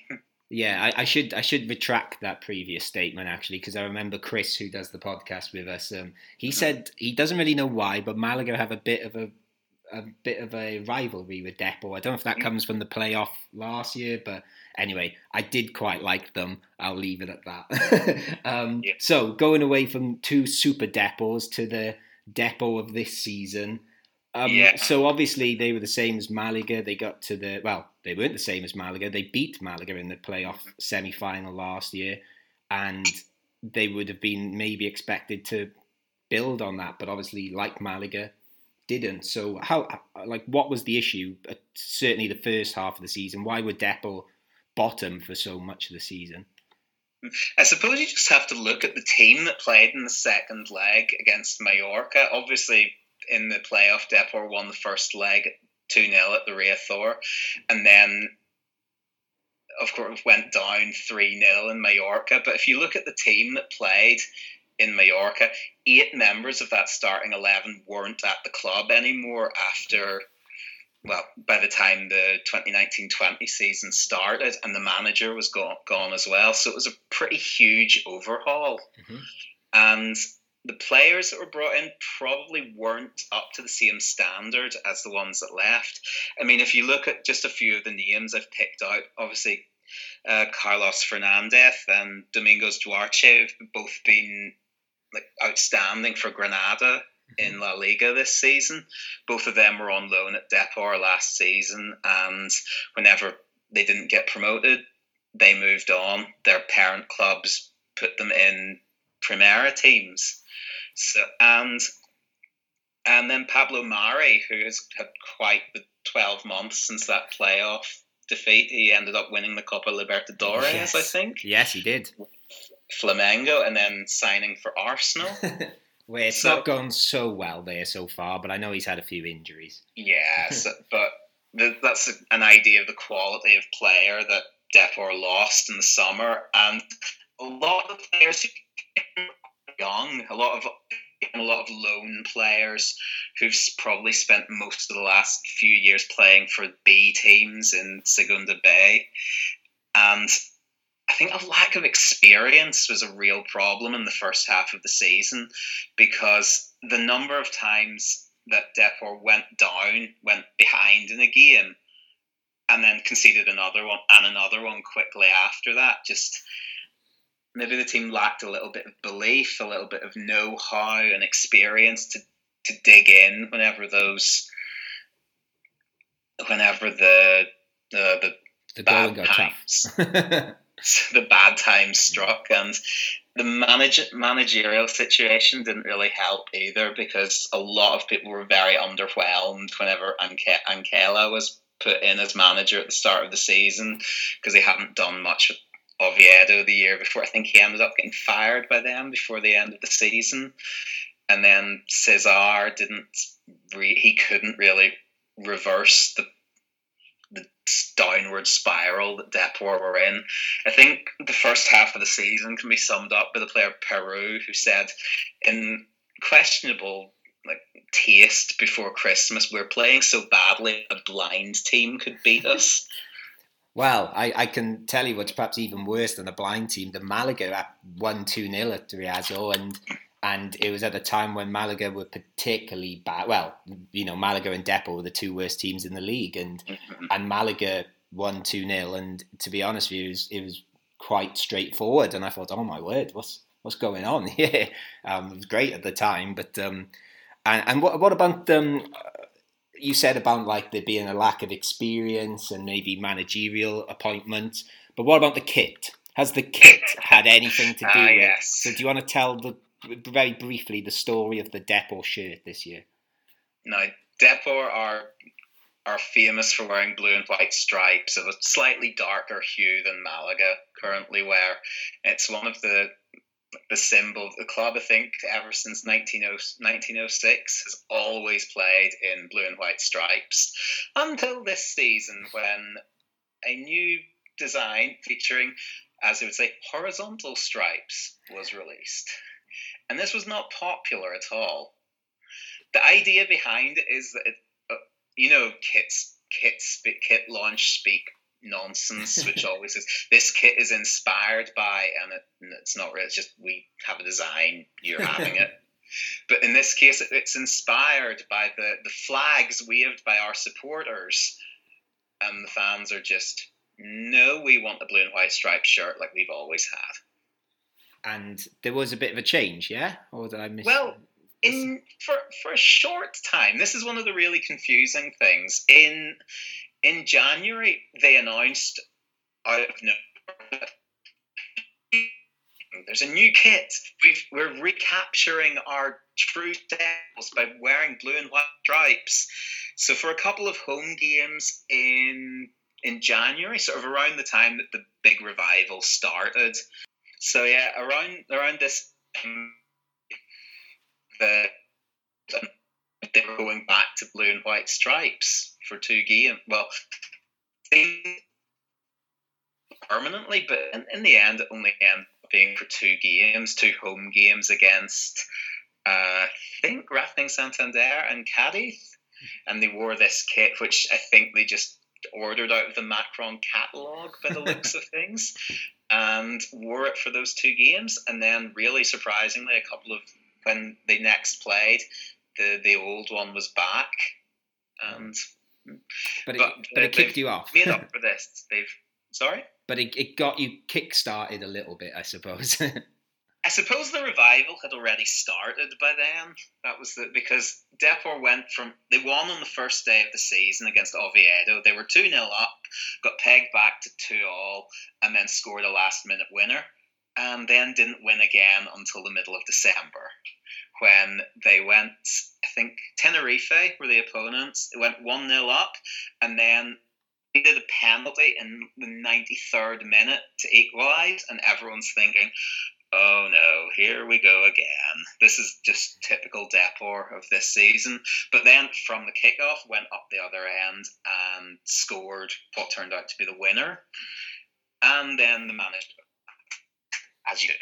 Yeah, I, I should I should retract that previous statement actually because I remember Chris who does the podcast with us. Um, he said he doesn't really know why, but Malaga have a bit of a a bit of a rivalry with Depor. I don't know if that Mm. comes from the playoff last year, but anyway, I did quite like them. I'll leave it at that. <laughs> um, Yeah. So going away from two super Depors to the Depor of this season. Um, Yeah. So obviously they were the same as Malaga. They got to the well, they weren't the same as Malaga. They beat Malaga in the playoff semi-final last year, and they would have been maybe expected to build on that, but obviously, like Malaga, didn't. So how, like, what was the issue? Uh, certainly, the first half of the season. Why were Depor bottom for so much of the season? I suppose you just have to look at the team that played in the second leg against Mallorca. Obviously, in the playoff, Depor won the first leg 2 0 at the Riazor, and then, of course, went down 3 0 in Mallorca. But if you look at the team that played in Mallorca, eight members of that starting 11 weren't at the club anymore after well, by the time the 2019-20 season started, and the manager was gone, gone as well. So it was a pretty huge overhaul. Mhm. And the players that were brought in probably weren't up to the same standard as the ones that left. I mean, if you look at just a few of the names I've picked out, obviously uh, Carlos Fernandez and Domingos Duarte have both been like outstanding for Granada in La Liga this season. Both of them were on loan at Depor last season, and whenever they didn't get promoted, they moved on. Their parent clubs put them in Primera teams. So and and then Pablo Mari, who has had quite the twelve months since that playoff defeat, he ended up winning the Copa Libertadores, Yes. I think. Yes, he did. Flamengo, and then signing for Arsenal. <laughs> Where it's So- not gone so well there so far, but I know he's had a few injuries. Yes, <laughs> but the, that's an idea of the quality of player that Depor lost in the summer, and a lot of players young, a lot of a lot of lone players who've probably spent most of the last few years playing for B teams in Segunda B, and I think a lack of experience was a real problem in the first half of the season because the number of times that Depor went down, went behind in a game, and then conceded another one and another one quickly after that. Just maybe the team lacked a little bit of belief, a little bit of know-how and experience to to dig in whenever those, whenever the the the, The bad times, <laughs> <laughs> the bad times struck, and the manage, managerial situation didn't really help either because a lot of people were very underwhelmed whenever Anke, Anquela was put in as manager at the start of the season because he hadn't done much Oviedo the year before. I think he ended up getting fired by them before the end of the season, and then Cesar didn't. Re- he couldn't really reverse the the downward spiral that Depor were in. I think the first half of the season can be summed up by the player Peru, who said, in questionable like taste before Christmas, we're playing so badly a blind team could beat us. <laughs> Well, I, I can tell you what's perhaps even worse than a blind team. The Malaga won 2 0 at Riazor, and and it was at a time when Malaga were particularly bad. Well, you know, Malaga and Depor were the two worst teams in the league, and Mhm. and Malaga won 2 0. And to be honest with you, it was, it was quite straightforward. And I thought, oh my word, what's what's going on <laughs> here? Um, it was great at the time, but um, and and what what about um, you said about like there being a lack of experience and maybe managerial appointments, but what about the kit? Has the kit had anything to <laughs> do Ah, with? yes. So do you want to tell the very briefly the story of the Depor shirt this year? Now, Depor are are famous for wearing blue and white stripes of a slightly darker hue than Malaga currently wear. It's one of the the symbol of the club, I think, ever since 1900 1906, has always played in blue and white stripes until this season when a new design featuring, as they would say, horizontal stripes was released. And this was not popular at all the idea behind it is that it, uh, you know kits kits, kit launch speak nonsense <laughs> which always is this kit is inspired by and, it, and it's not really it's just we have a design you're having it. <laughs> But in this case it, it's inspired by the the flags waved by our supporters. And the fans are just no we want the blue and white striped shirt like we've always had. And there was a bit of a change, yeah, or did I miss? Well, in for for a short time this is one of the really confusing things. In in january they announced out of nowhere there's a new kit. We've, we're recapturing our true selves by wearing blue and white stripes. So for a couple of home games in in january sort of around the time that the big revival started. So yeah around around this the they were going back to blue and white stripes for two games. Well, permanently, but in, in the end, it only ended up being for two games, two home games against, uh, I think, Racing Santander and Cadiz. And they wore this kit, which I think they just ordered out of the Macron catalogue by the looks of <laughs> things, and wore it for those two games. And then, really surprisingly, a couple of when they next played, the the old one was back, and but it, but, but it kicked you off. made up <laughs> for this. They've sorry. but it, it got you kick-started a little bit, I suppose. <laughs> I suppose the revival had already started by then. That was the because Depor went from they won on the first day of the season against Oviedo. They were two 0 up, got pegged back to two all, and then scored a last minute winner, and then didn't win again until the middle of December, when they went. I think Tenerife were the opponents. It went one 0 up, and then they did a penalty in the ninety third minute to equalise, and everyone's thinking oh no, here we go again. This is just typical Depor of this season. But then from the kickoff, went up the other end and scored what turned out to be the winner. And then the manager, as you do,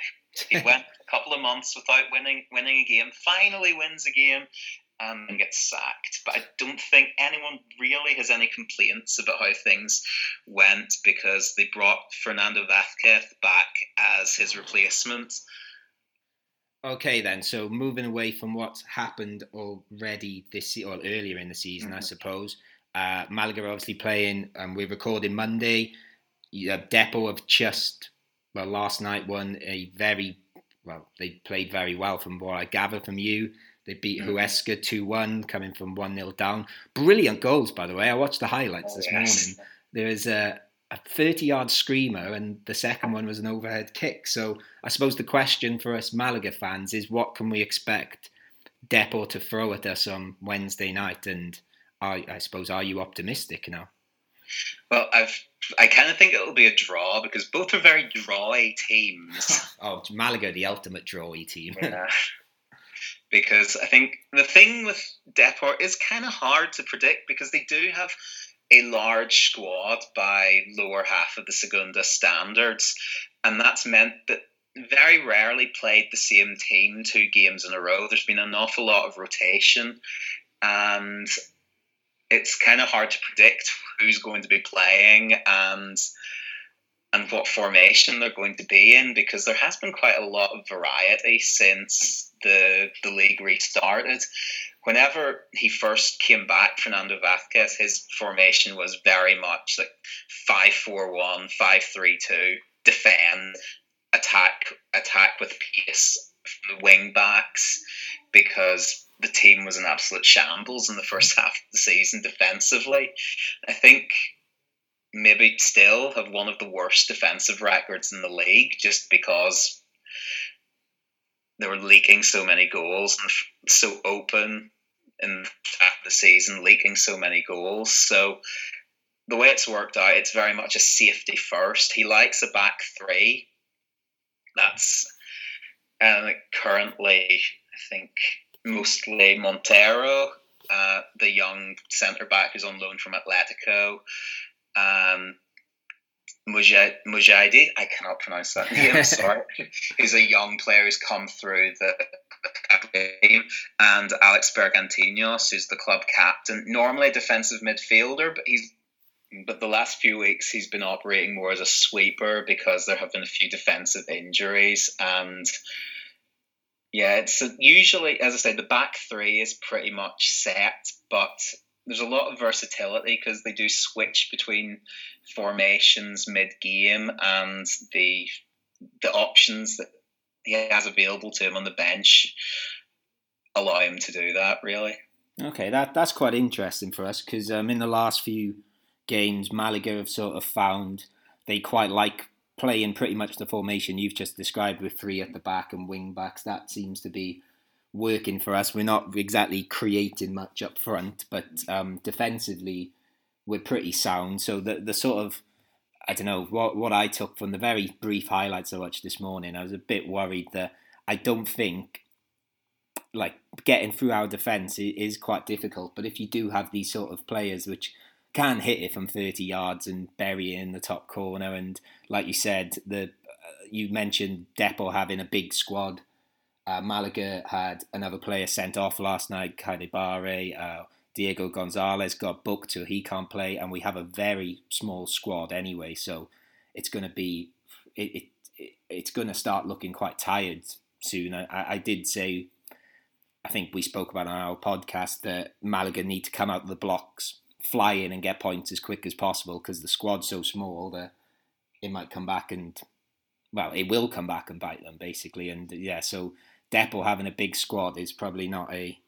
he <laughs> went a couple of months without winning winning a game. Finally wins a game, and gets sacked. But I don't think anyone really has any complaints about how things went because they brought Fernando Vázquez back as his replacement. Okay, then. So moving away from what's happened already this or earlier in the season, mm-hmm. I suppose. Uh, Malaga are obviously playing, and we're recording Monday. Uh, Depor have just well last night won a very well. They played very well from what I gather from you. They beat mm. Huesca 2 1, coming from 1 0 down. Brilliant goals, by the way. I watched the highlights oh, this yes. morning. There was a, a 30 yard screamer, and the second one was an overhead kick. So I suppose the question for us Malaga fans is what can we expect Depor to throw at us on Wednesday night? And I, I suppose, are you optimistic now? Well, I've I kind of think it'll be a draw because both are very drawy teams. <laughs> oh, Malaga, the ultimate drawy team. yeah <laughs> because I think the thing with Depor is kind of hard to predict because they do have a large squad by lower half of the Segunda standards, and that's meant that very rarely played the same team two games in a row. There's been an awful lot of rotation, and it's kind of hard to predict who's going to be playing and and what formation they're going to be in because there has been quite a lot of variety since the the league restarted. Whenever he first came back, Fernando Vázquez, his formation was very much like 5 4 1, 5 3 2, defend, attack, attack with pace from the wing backs because the team was an absolute shambles in the first <laughs> half of the season defensively. I think maybe still have one of the worst defensive records in the league just because they were leaking so many goals and so open in the season, leaking so many goals. So the way it's worked out, it's very much a safety first. He likes a back three. That's uh, currently, I think, mostly Montero, uh, the young centre back who's on loan from Atletico, um, Mujahidi, I cannot pronounce that name, sorry, <laughs> He's a young player who's come through the team, and Alex Bergantiños, who's the club captain, normally a defensive midfielder, but he's but the last few weeks he's been operating more as a sweeper because there have been a few defensive injuries. And yeah, it's usually as I said the back three is pretty much set, but there's a lot of versatility because they do switch between formations mid game and the the options that he has available to him on the bench allow him to do that really. Okay, that that's quite interesting for us because um, in the last few games, Malaga have sort of found they quite like playing pretty much the formation you've just described with three at the back and wing backs. That seems to be working for us. We're not exactly creating much up front, but um, defensively, we're pretty sound. So the the sort of I don't know what what I took from the very brief highlights I watched this morning. I was a bit worried that I don't think like getting through our defence is quite difficult. But if you do have these sort of players which can hit it from 30 yards and bury it in the top corner, and like you said, the uh, you mentioned Depor having a big squad uh, Malaga had another player sent off last night, Keidi Bare. Uh, Diego Gonzalez got booked, so he can't play, and we have a very small squad anyway. So it's going to be it, it, it it's going to start looking quite tired soon. I, I did say, I think we spoke about on our podcast that Malaga need to come out of the blocks, fly in, and get points as quick as possible because the squad's so small that it might come back and well, it will come back and bite them basically. And yeah, so Depor having a big squad is probably not a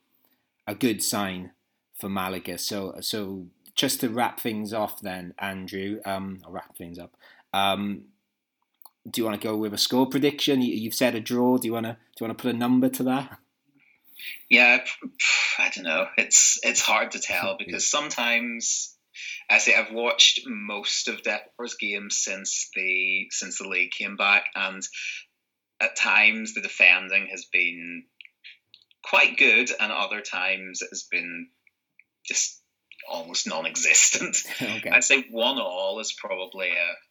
a good sign for Malaga. So so just to wrap things off, then Andrew, um, I'll wrap things up. Um, do you want to go with a score prediction? You've said a draw. Do you want to do you want to put a number to that? Yeah, I don't know. It's it's hard to tell <laughs> because sometimes I say I've watched most of Depor's games since the since the league came back, and at times the defending has been quite good, and other times it has been just almost non-existent. <laughs> okay. I'd say one all is probably a,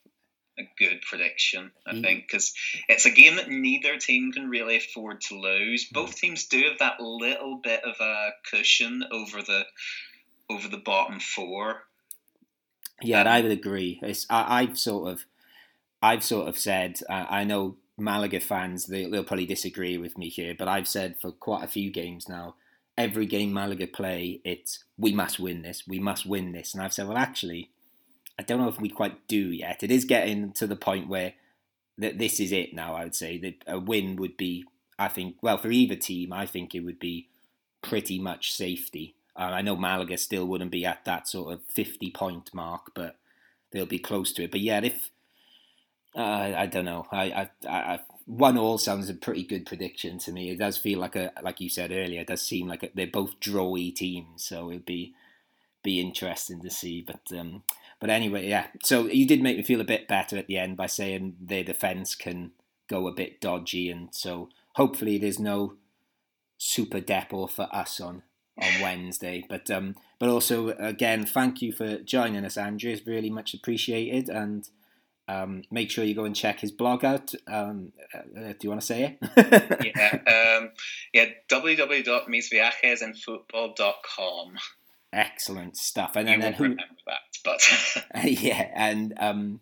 a good prediction. I Mhm. think because it's a game that neither team can really afford to lose. Mm-hmm. Both teams do have that little bit of a cushion over the over the bottom four. Yeah, Um, I would agree. It's, I, I've sort of, I've sort of said. Uh, I know Malaga fans they, they'll probably disagree with me here, but I've said for quite a few games now. Every game Malaga play, it's we must win this, we must win this, and I've said, well, actually, I don't know if we quite do yet. It is getting to the point where that this is it now. I would say that a win would be, I think, well, for either team, I think it would be pretty much safety. Uh, I know Malaga still wouldn't be at that sort of 50 point mark, but they'll be close to it. But yeah, if uh, I don't know, I, I, I- one all sounds a pretty good prediction to me. It does feel like a, like you said earlier, it does seem like a, they're both drawy teams, so it'd be be interesting to see. But um, but anyway, yeah. So you did make me feel a bit better at the end by saying their defense can go a bit dodgy, and so hopefully there's no super Depor for us on on Wednesday. But um, but also again, thank you for joining us, Andrew. It's really much appreciated, and um, make sure you go and check his blog out. Um, uh, do you want to say it? <laughs> yeah, um, yeah. www.misviajesinfootball.com. Excellent stuff. And then, then who? that, but <laughs> <laughs> yeah, and um,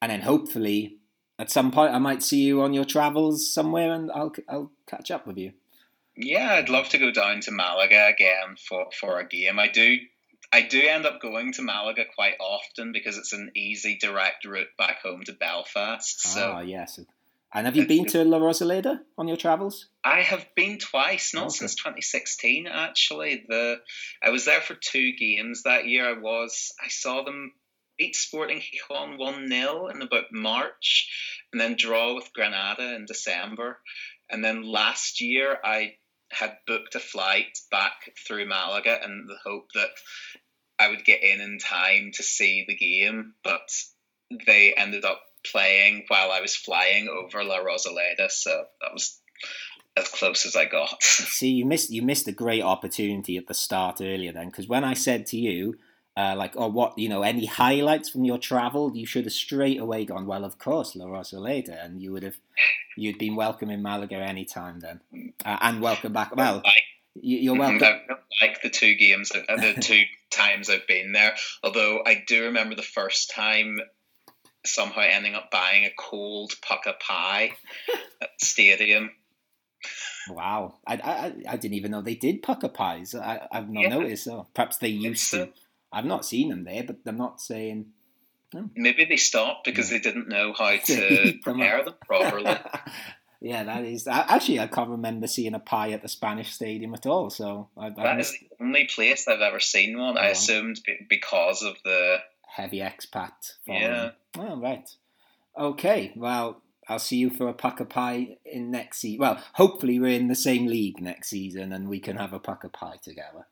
and then hopefully at some point I might see you on your travels somewhere, and I'll I'll catch up with you. yeah, I'd love to go down to Malaga again for for a game. I do. I do end up going to Malaga quite often because it's an easy direct route back home to Belfast. So ah, yes. And have you been to La Rosaleda on your travels? I have been twice, not Okay. since 2016 actually. The I was there for two games that year. I was I saw them beat Sporting Gijon 1-0 in about March and then draw with Granada in December. And then last year I had booked a flight back through Malaga in the hope that I would get in in time to see the game, but they ended up playing while I was flying over La Rosaleda, so that was as close as I got. <laughs> See, you missed you missed a great opportunity at the start earlier then, because when I said to you, uh, like, oh, what you know, any highlights from your travel, you should have straight away gone. Well, of course, La Rosaleda, and you would have you'd been welcome in Malaga any time then, uh, and welcome back. Well, like, you're welcome. I don't like the two games, uh, the <laughs> two times I've been there. Although I do remember the first time somehow ending up buying a cold Pukka pie <laughs> at the stadium. Wow, I, I I didn't even know they did Pukka pies. I I've not Yeah. noticed. So perhaps they used so. to. I've not seen them there, but I'm not saying. Maybe they stopped because Yeah. they didn't know how <laughs> To prepare them properly. <laughs> yeah, that is. Actually, I can't remember seeing a pie at the Spanish stadium at all. So I, I That is missed the only place I've ever seen one. I Oh. assumed because of the heavy expat. following. Yeah. Oh, right. Okay. Well, I'll see you for a Pukka pie in next season. Well, hopefully we're in the same league next season and we can have a Pukka pie together.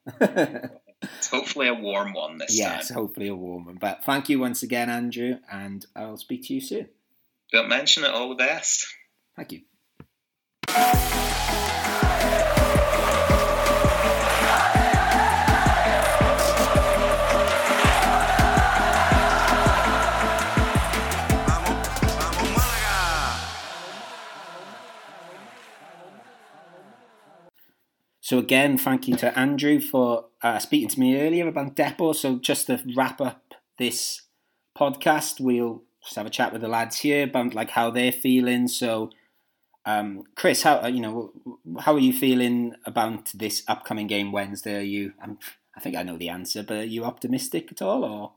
it's hopefully a warm one this yes, time. hopefully a warm one. But thank you once again, Andrew, and I'll speak to you soon. Don't mention it. All the best. Thank you. So again, thank you to Andrew for uh, speaking to me earlier about Depor. So just to wrap up this podcast, we'll just have a chat with the lads here about like how they're feeling. So, um, Chris, how uh, you know how are you feeling about this upcoming game Wednesday? Are you? I'm, I think I know the answer, but are you optimistic at all, or?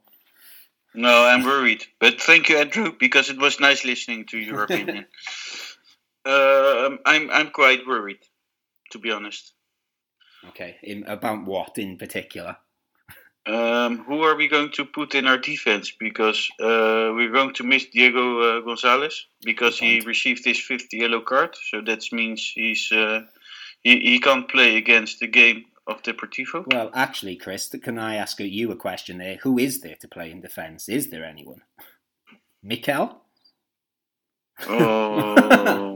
No, I'm worried. But thank you, Andrew, because it was nice listening to your <laughs> opinion. um, I'm I'm quite worried, to be honest. Okay, in, about what in particular? Um, who are we going to put in our defense? Because uh, we're going to miss Diego uh, Gonzalez because he received his fifth yellow card. So that means he's uh, he, he can't play against the game of Deportivo. Well, actually, Chris, can I ask you a question there? Who is there to play in defence? Is there anyone? Mikel? Oh,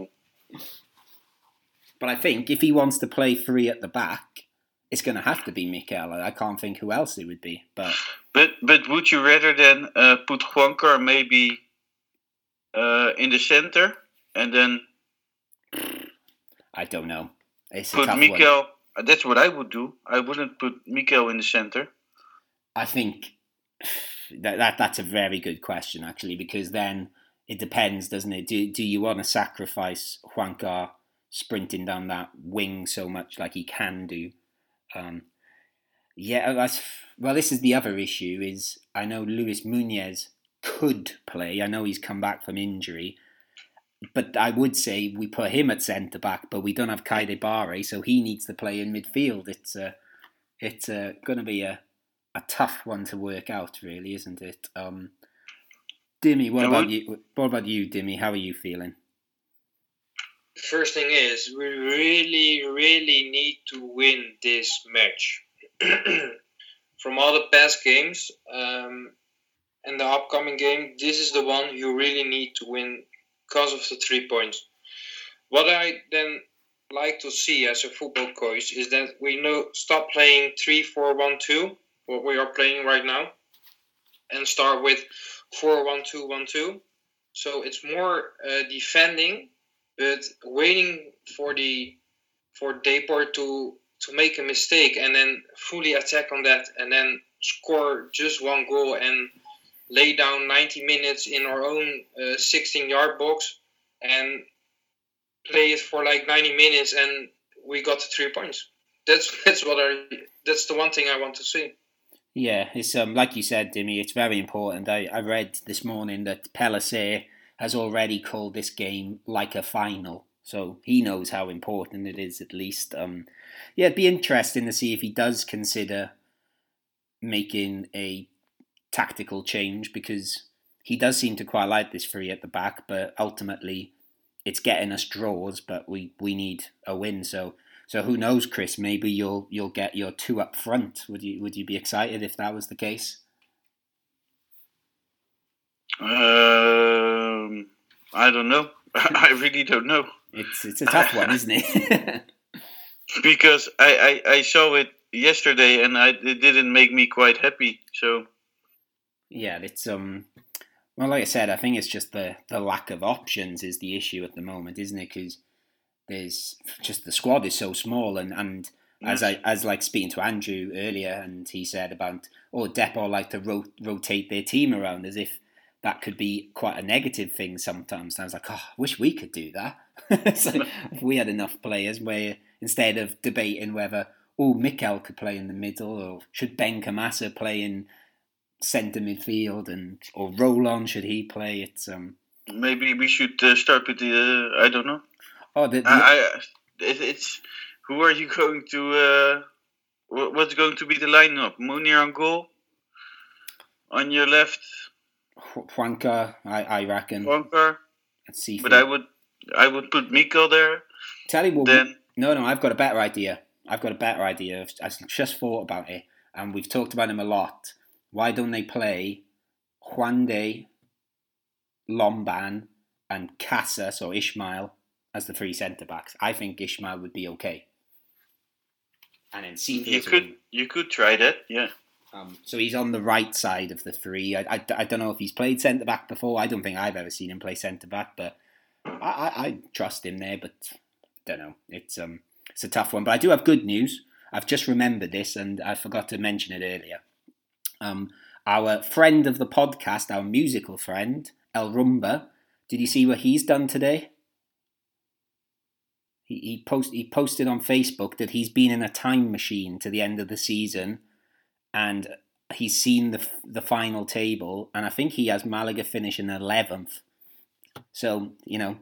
But I think if he wants to play three at the back, it's going to have to be Mikel. I can't think who else it would be. But But but would you rather then uh, put Juankar maybe uh, in the center and then I don't know. It's put tough one. That's what I would do. I wouldn't put Mikel in the center. I think <sighs> that, that that's a very good question actually because then it depends, doesn't it? Do do you want to sacrifice Juankar sprinting down that wing so much like he can do? Um, yeah, that's, well, this is the other issue. Is I know Luis Muñoz could play. I know he's come back from injury, but I would say we put him at centre back, but we don't have Keidi Bare, so he needs to play in midfield. It's uh, it's uh, going to be a a tough one to work out, really, isn't it? Um, Dimmy, what about you? What about you, Dimmy? How are you feeling? First thing is we really, really need to win this match. <clears throat> From all the past games um, and the upcoming game, this is the one you really need to win because of the three points. What I then like to see as a football coach is that we know stop playing 3 4 1 2, what we are playing right now, and start with 4 1 2 1 2. So it's more uh, defending but waiting for the for Depor to to make a mistake and then fully attack on that and then score just one goal and lay down 90 minutes in our own uh, 16 yard box and play it for like 90 minutes and we got three points that's <laughs> that's what i that's the one thing i want to see Yeah, it's um like you said, Dimmy. It's very important. I, I read this morning that Pellicer has already called this game like a final, so he knows how important it is. At least, um, yeah, it'd be interesting to see if he does consider making a tactical change because he does seem to quite like this three at the back, but ultimately, it's getting us draws. But we we need a win, so. So who knows, Chris? Maybe you'll you'll get your two up front. Would you would you be excited if that was the case? Um, I don't know. <laughs> I really don't know It's it's a tough one, isn't it? <laughs> because I, I, I saw it yesterday and I, it didn't make me quite happy. So yeah, it's um. Well, like I said, I think it's just the the lack of options is the issue at the moment, isn't it? Because there's just the squad is so small, and and as I as like speaking to Andrew earlier, and he said about oh, Depor like to ro- rotate their team around as if that could be quite a negative thing sometimes. And I was like, oh, I wish we could do that. <laughs> so if we had enough players where instead of debating whether oh Mikel could play in the middle or should Benkhemassa play in centre midfield and or Roland should he play? It's um maybe we should uh, start with the. Uh, I don't know. oh the, the I, I it's who are you going to? Uh, what's going to be the lineup? Munir on goal. On your left, Juanca, I, I reckon. Juankar. Let's see. But I would, I would put Miko there. tell you what. Then No, no, I've got a better idea. I've got a better idea. I've just thought about it, and we've talked about him a lot. Why don't they play Juande, Lomban, and Casas or Ishmael as the three centre backs? I think Ishmael would be okay. And then you Seafields could, you could try that. Yeah. Um, so he's on the right side of the three. I, I, I don't know if he's played centre back before. I don't think I've ever seen him play centre back, but I, I, I trust him there. But I don't know. It's um it's a tough one. But I do have good news. I've just remembered this, and I forgot to mention it earlier. Um, our friend of the podcast, our musical friend El Rumba. Did you see what he's done today? He he post he posted on Facebook that he's been in a time machine to the end of the season and he's seen the the final table, and I think he has Malaga finishing eleventh. So you know,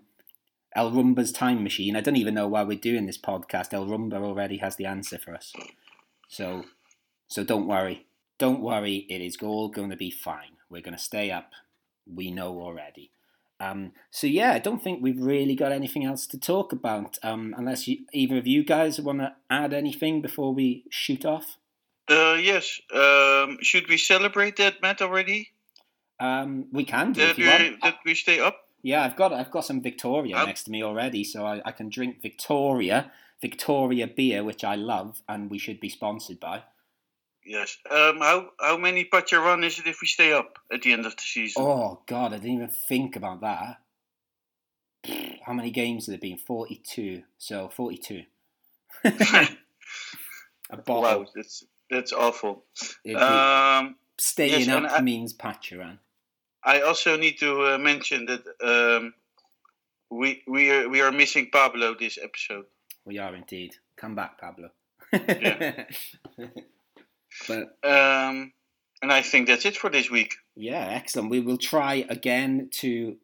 El Rumba's time machine. I don't even know why we're doing this podcast. El Rumba already has the answer for us. So, so don't worry, don't worry. It is all going to be fine. We're going to stay up. We know already. Um, so yeah, I don't think we've really got anything else to talk about, um, unless you, either of you guys want to add anything before we shoot off. Uh, yes. Um, should we celebrate that, Matt, already? Um, we can do That if you we, want. that we stay up? Yeah, I've got I've got some Victoria Oh. next to me already, so I, I can drink Victoria, Victoria beer, which I love, and we should be sponsored by. Yes. Um, how how many Pacharan is it if we stay up at the end of the season? Oh God, I didn't even think about that. <sniffs> How many games have there been? Forty-two. So forty-two. <laughs> <laughs> A bottle. wow, that's that's awful. Um, Staying yes, up I- means Pacharan. I also need to uh, mention that um, we we are we are missing Pablo this episode. We are indeed. Come back, Pablo. Yeah. <laughs> but Um, and I think that's it for this week. yeah, excellent. We will try again to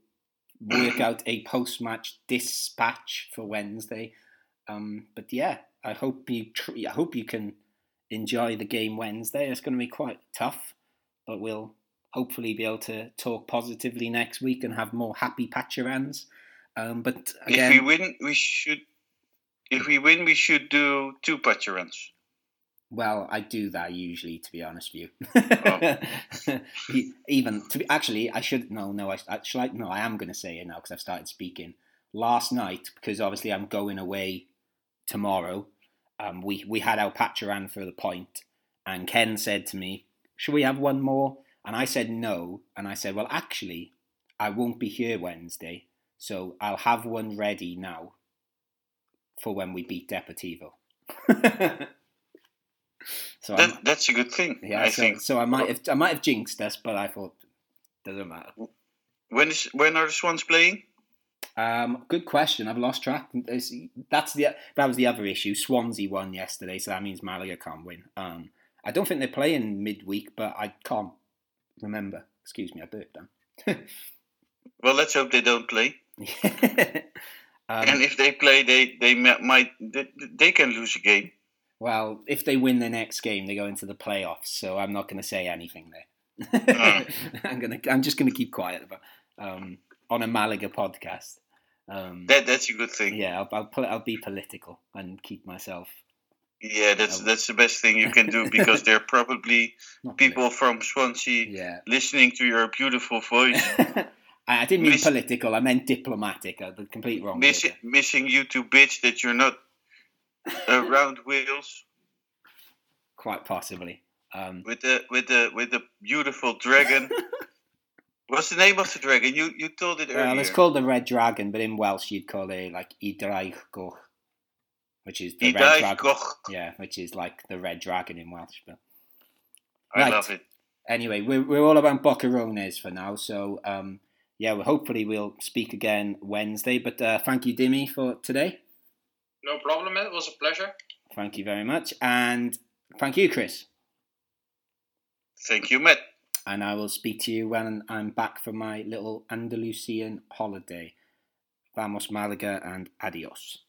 work <clears throat> out a post-match dispatch for Wednesday. Um, but yeah, I hope you tr- I hope you can enjoy the game Wednesday. It's going to be quite tough, but we'll hopefully be able to talk positively next week and have more happy Pacharans. Um, but again, If we win, we should. If we win, we should do two Pacharans. Well, I do that usually, to be honest with you. Oh. <laughs> Even to be, actually, I should no, no. I, I, no. I am going to say it now because I've started speaking. Last night, because obviously I'm going away tomorrow. Um, we we had our Pacharan for the point, and Ken said to me, "Should we have one more?" And I said no, and I said, "Well, actually, I won't be here Wednesday, so I'll have one ready now for when we beat Deportivo." <laughs> so That that's a good thing. yeah, I so, think. so I might have I might have jinxed us, but I thought doesn't matter. When is when are the Swans playing? Um, good question. I've lost track. It's- That's the that was the other issue. Swansea won yesterday, so that means Malaga can't win. Um, I don't think they're playing midweek, but I can't remember. Excuse me, I burped then. <laughs> Well, let's hope they don't play. <laughs> um, and if they play, they they might they, they can lose a game. well, if they win the next game, they go into the playoffs. So I'm not going to say anything there. Ah. <laughs> I'm gonna. I'm just going to keep quiet about um, on a Malaga podcast. Um, That that's a good thing. yeah, I'll, I'll, I'll be political and keep myself. Yeah, that's Oh. that's the best thing you can do <laughs> because there are probably people from Swansea Yeah. listening to your beautiful voice, <laughs> I I didn't mean Miss- political. I meant diplomatic. I the complete wrong. miss, missing you to bitch that you're not around Wales Quite possibly. Um, with the with the with the beautiful dragon. <laughs> What's the name of the dragon? You you told it earlier. well, it's called the Red Dragon, but in Welsh you'd call it like Y Ddraig Goch, which is the Red Idai Dragon. Goch. Yeah, which is like the Red Dragon in Welsh. But I Right. love it. anyway, we're, we're all about Boquerones for now. So um, yeah, well, hopefully we'll speak again Wednesday. But uh, thank you, Dimmy, for today. No problem, man. It was a pleasure. Thank you very much, and thank you, Chris. Thank you, Matt. And I will speak to you when I'm back from my little Andalusian holiday. Vamos Malaga and adios.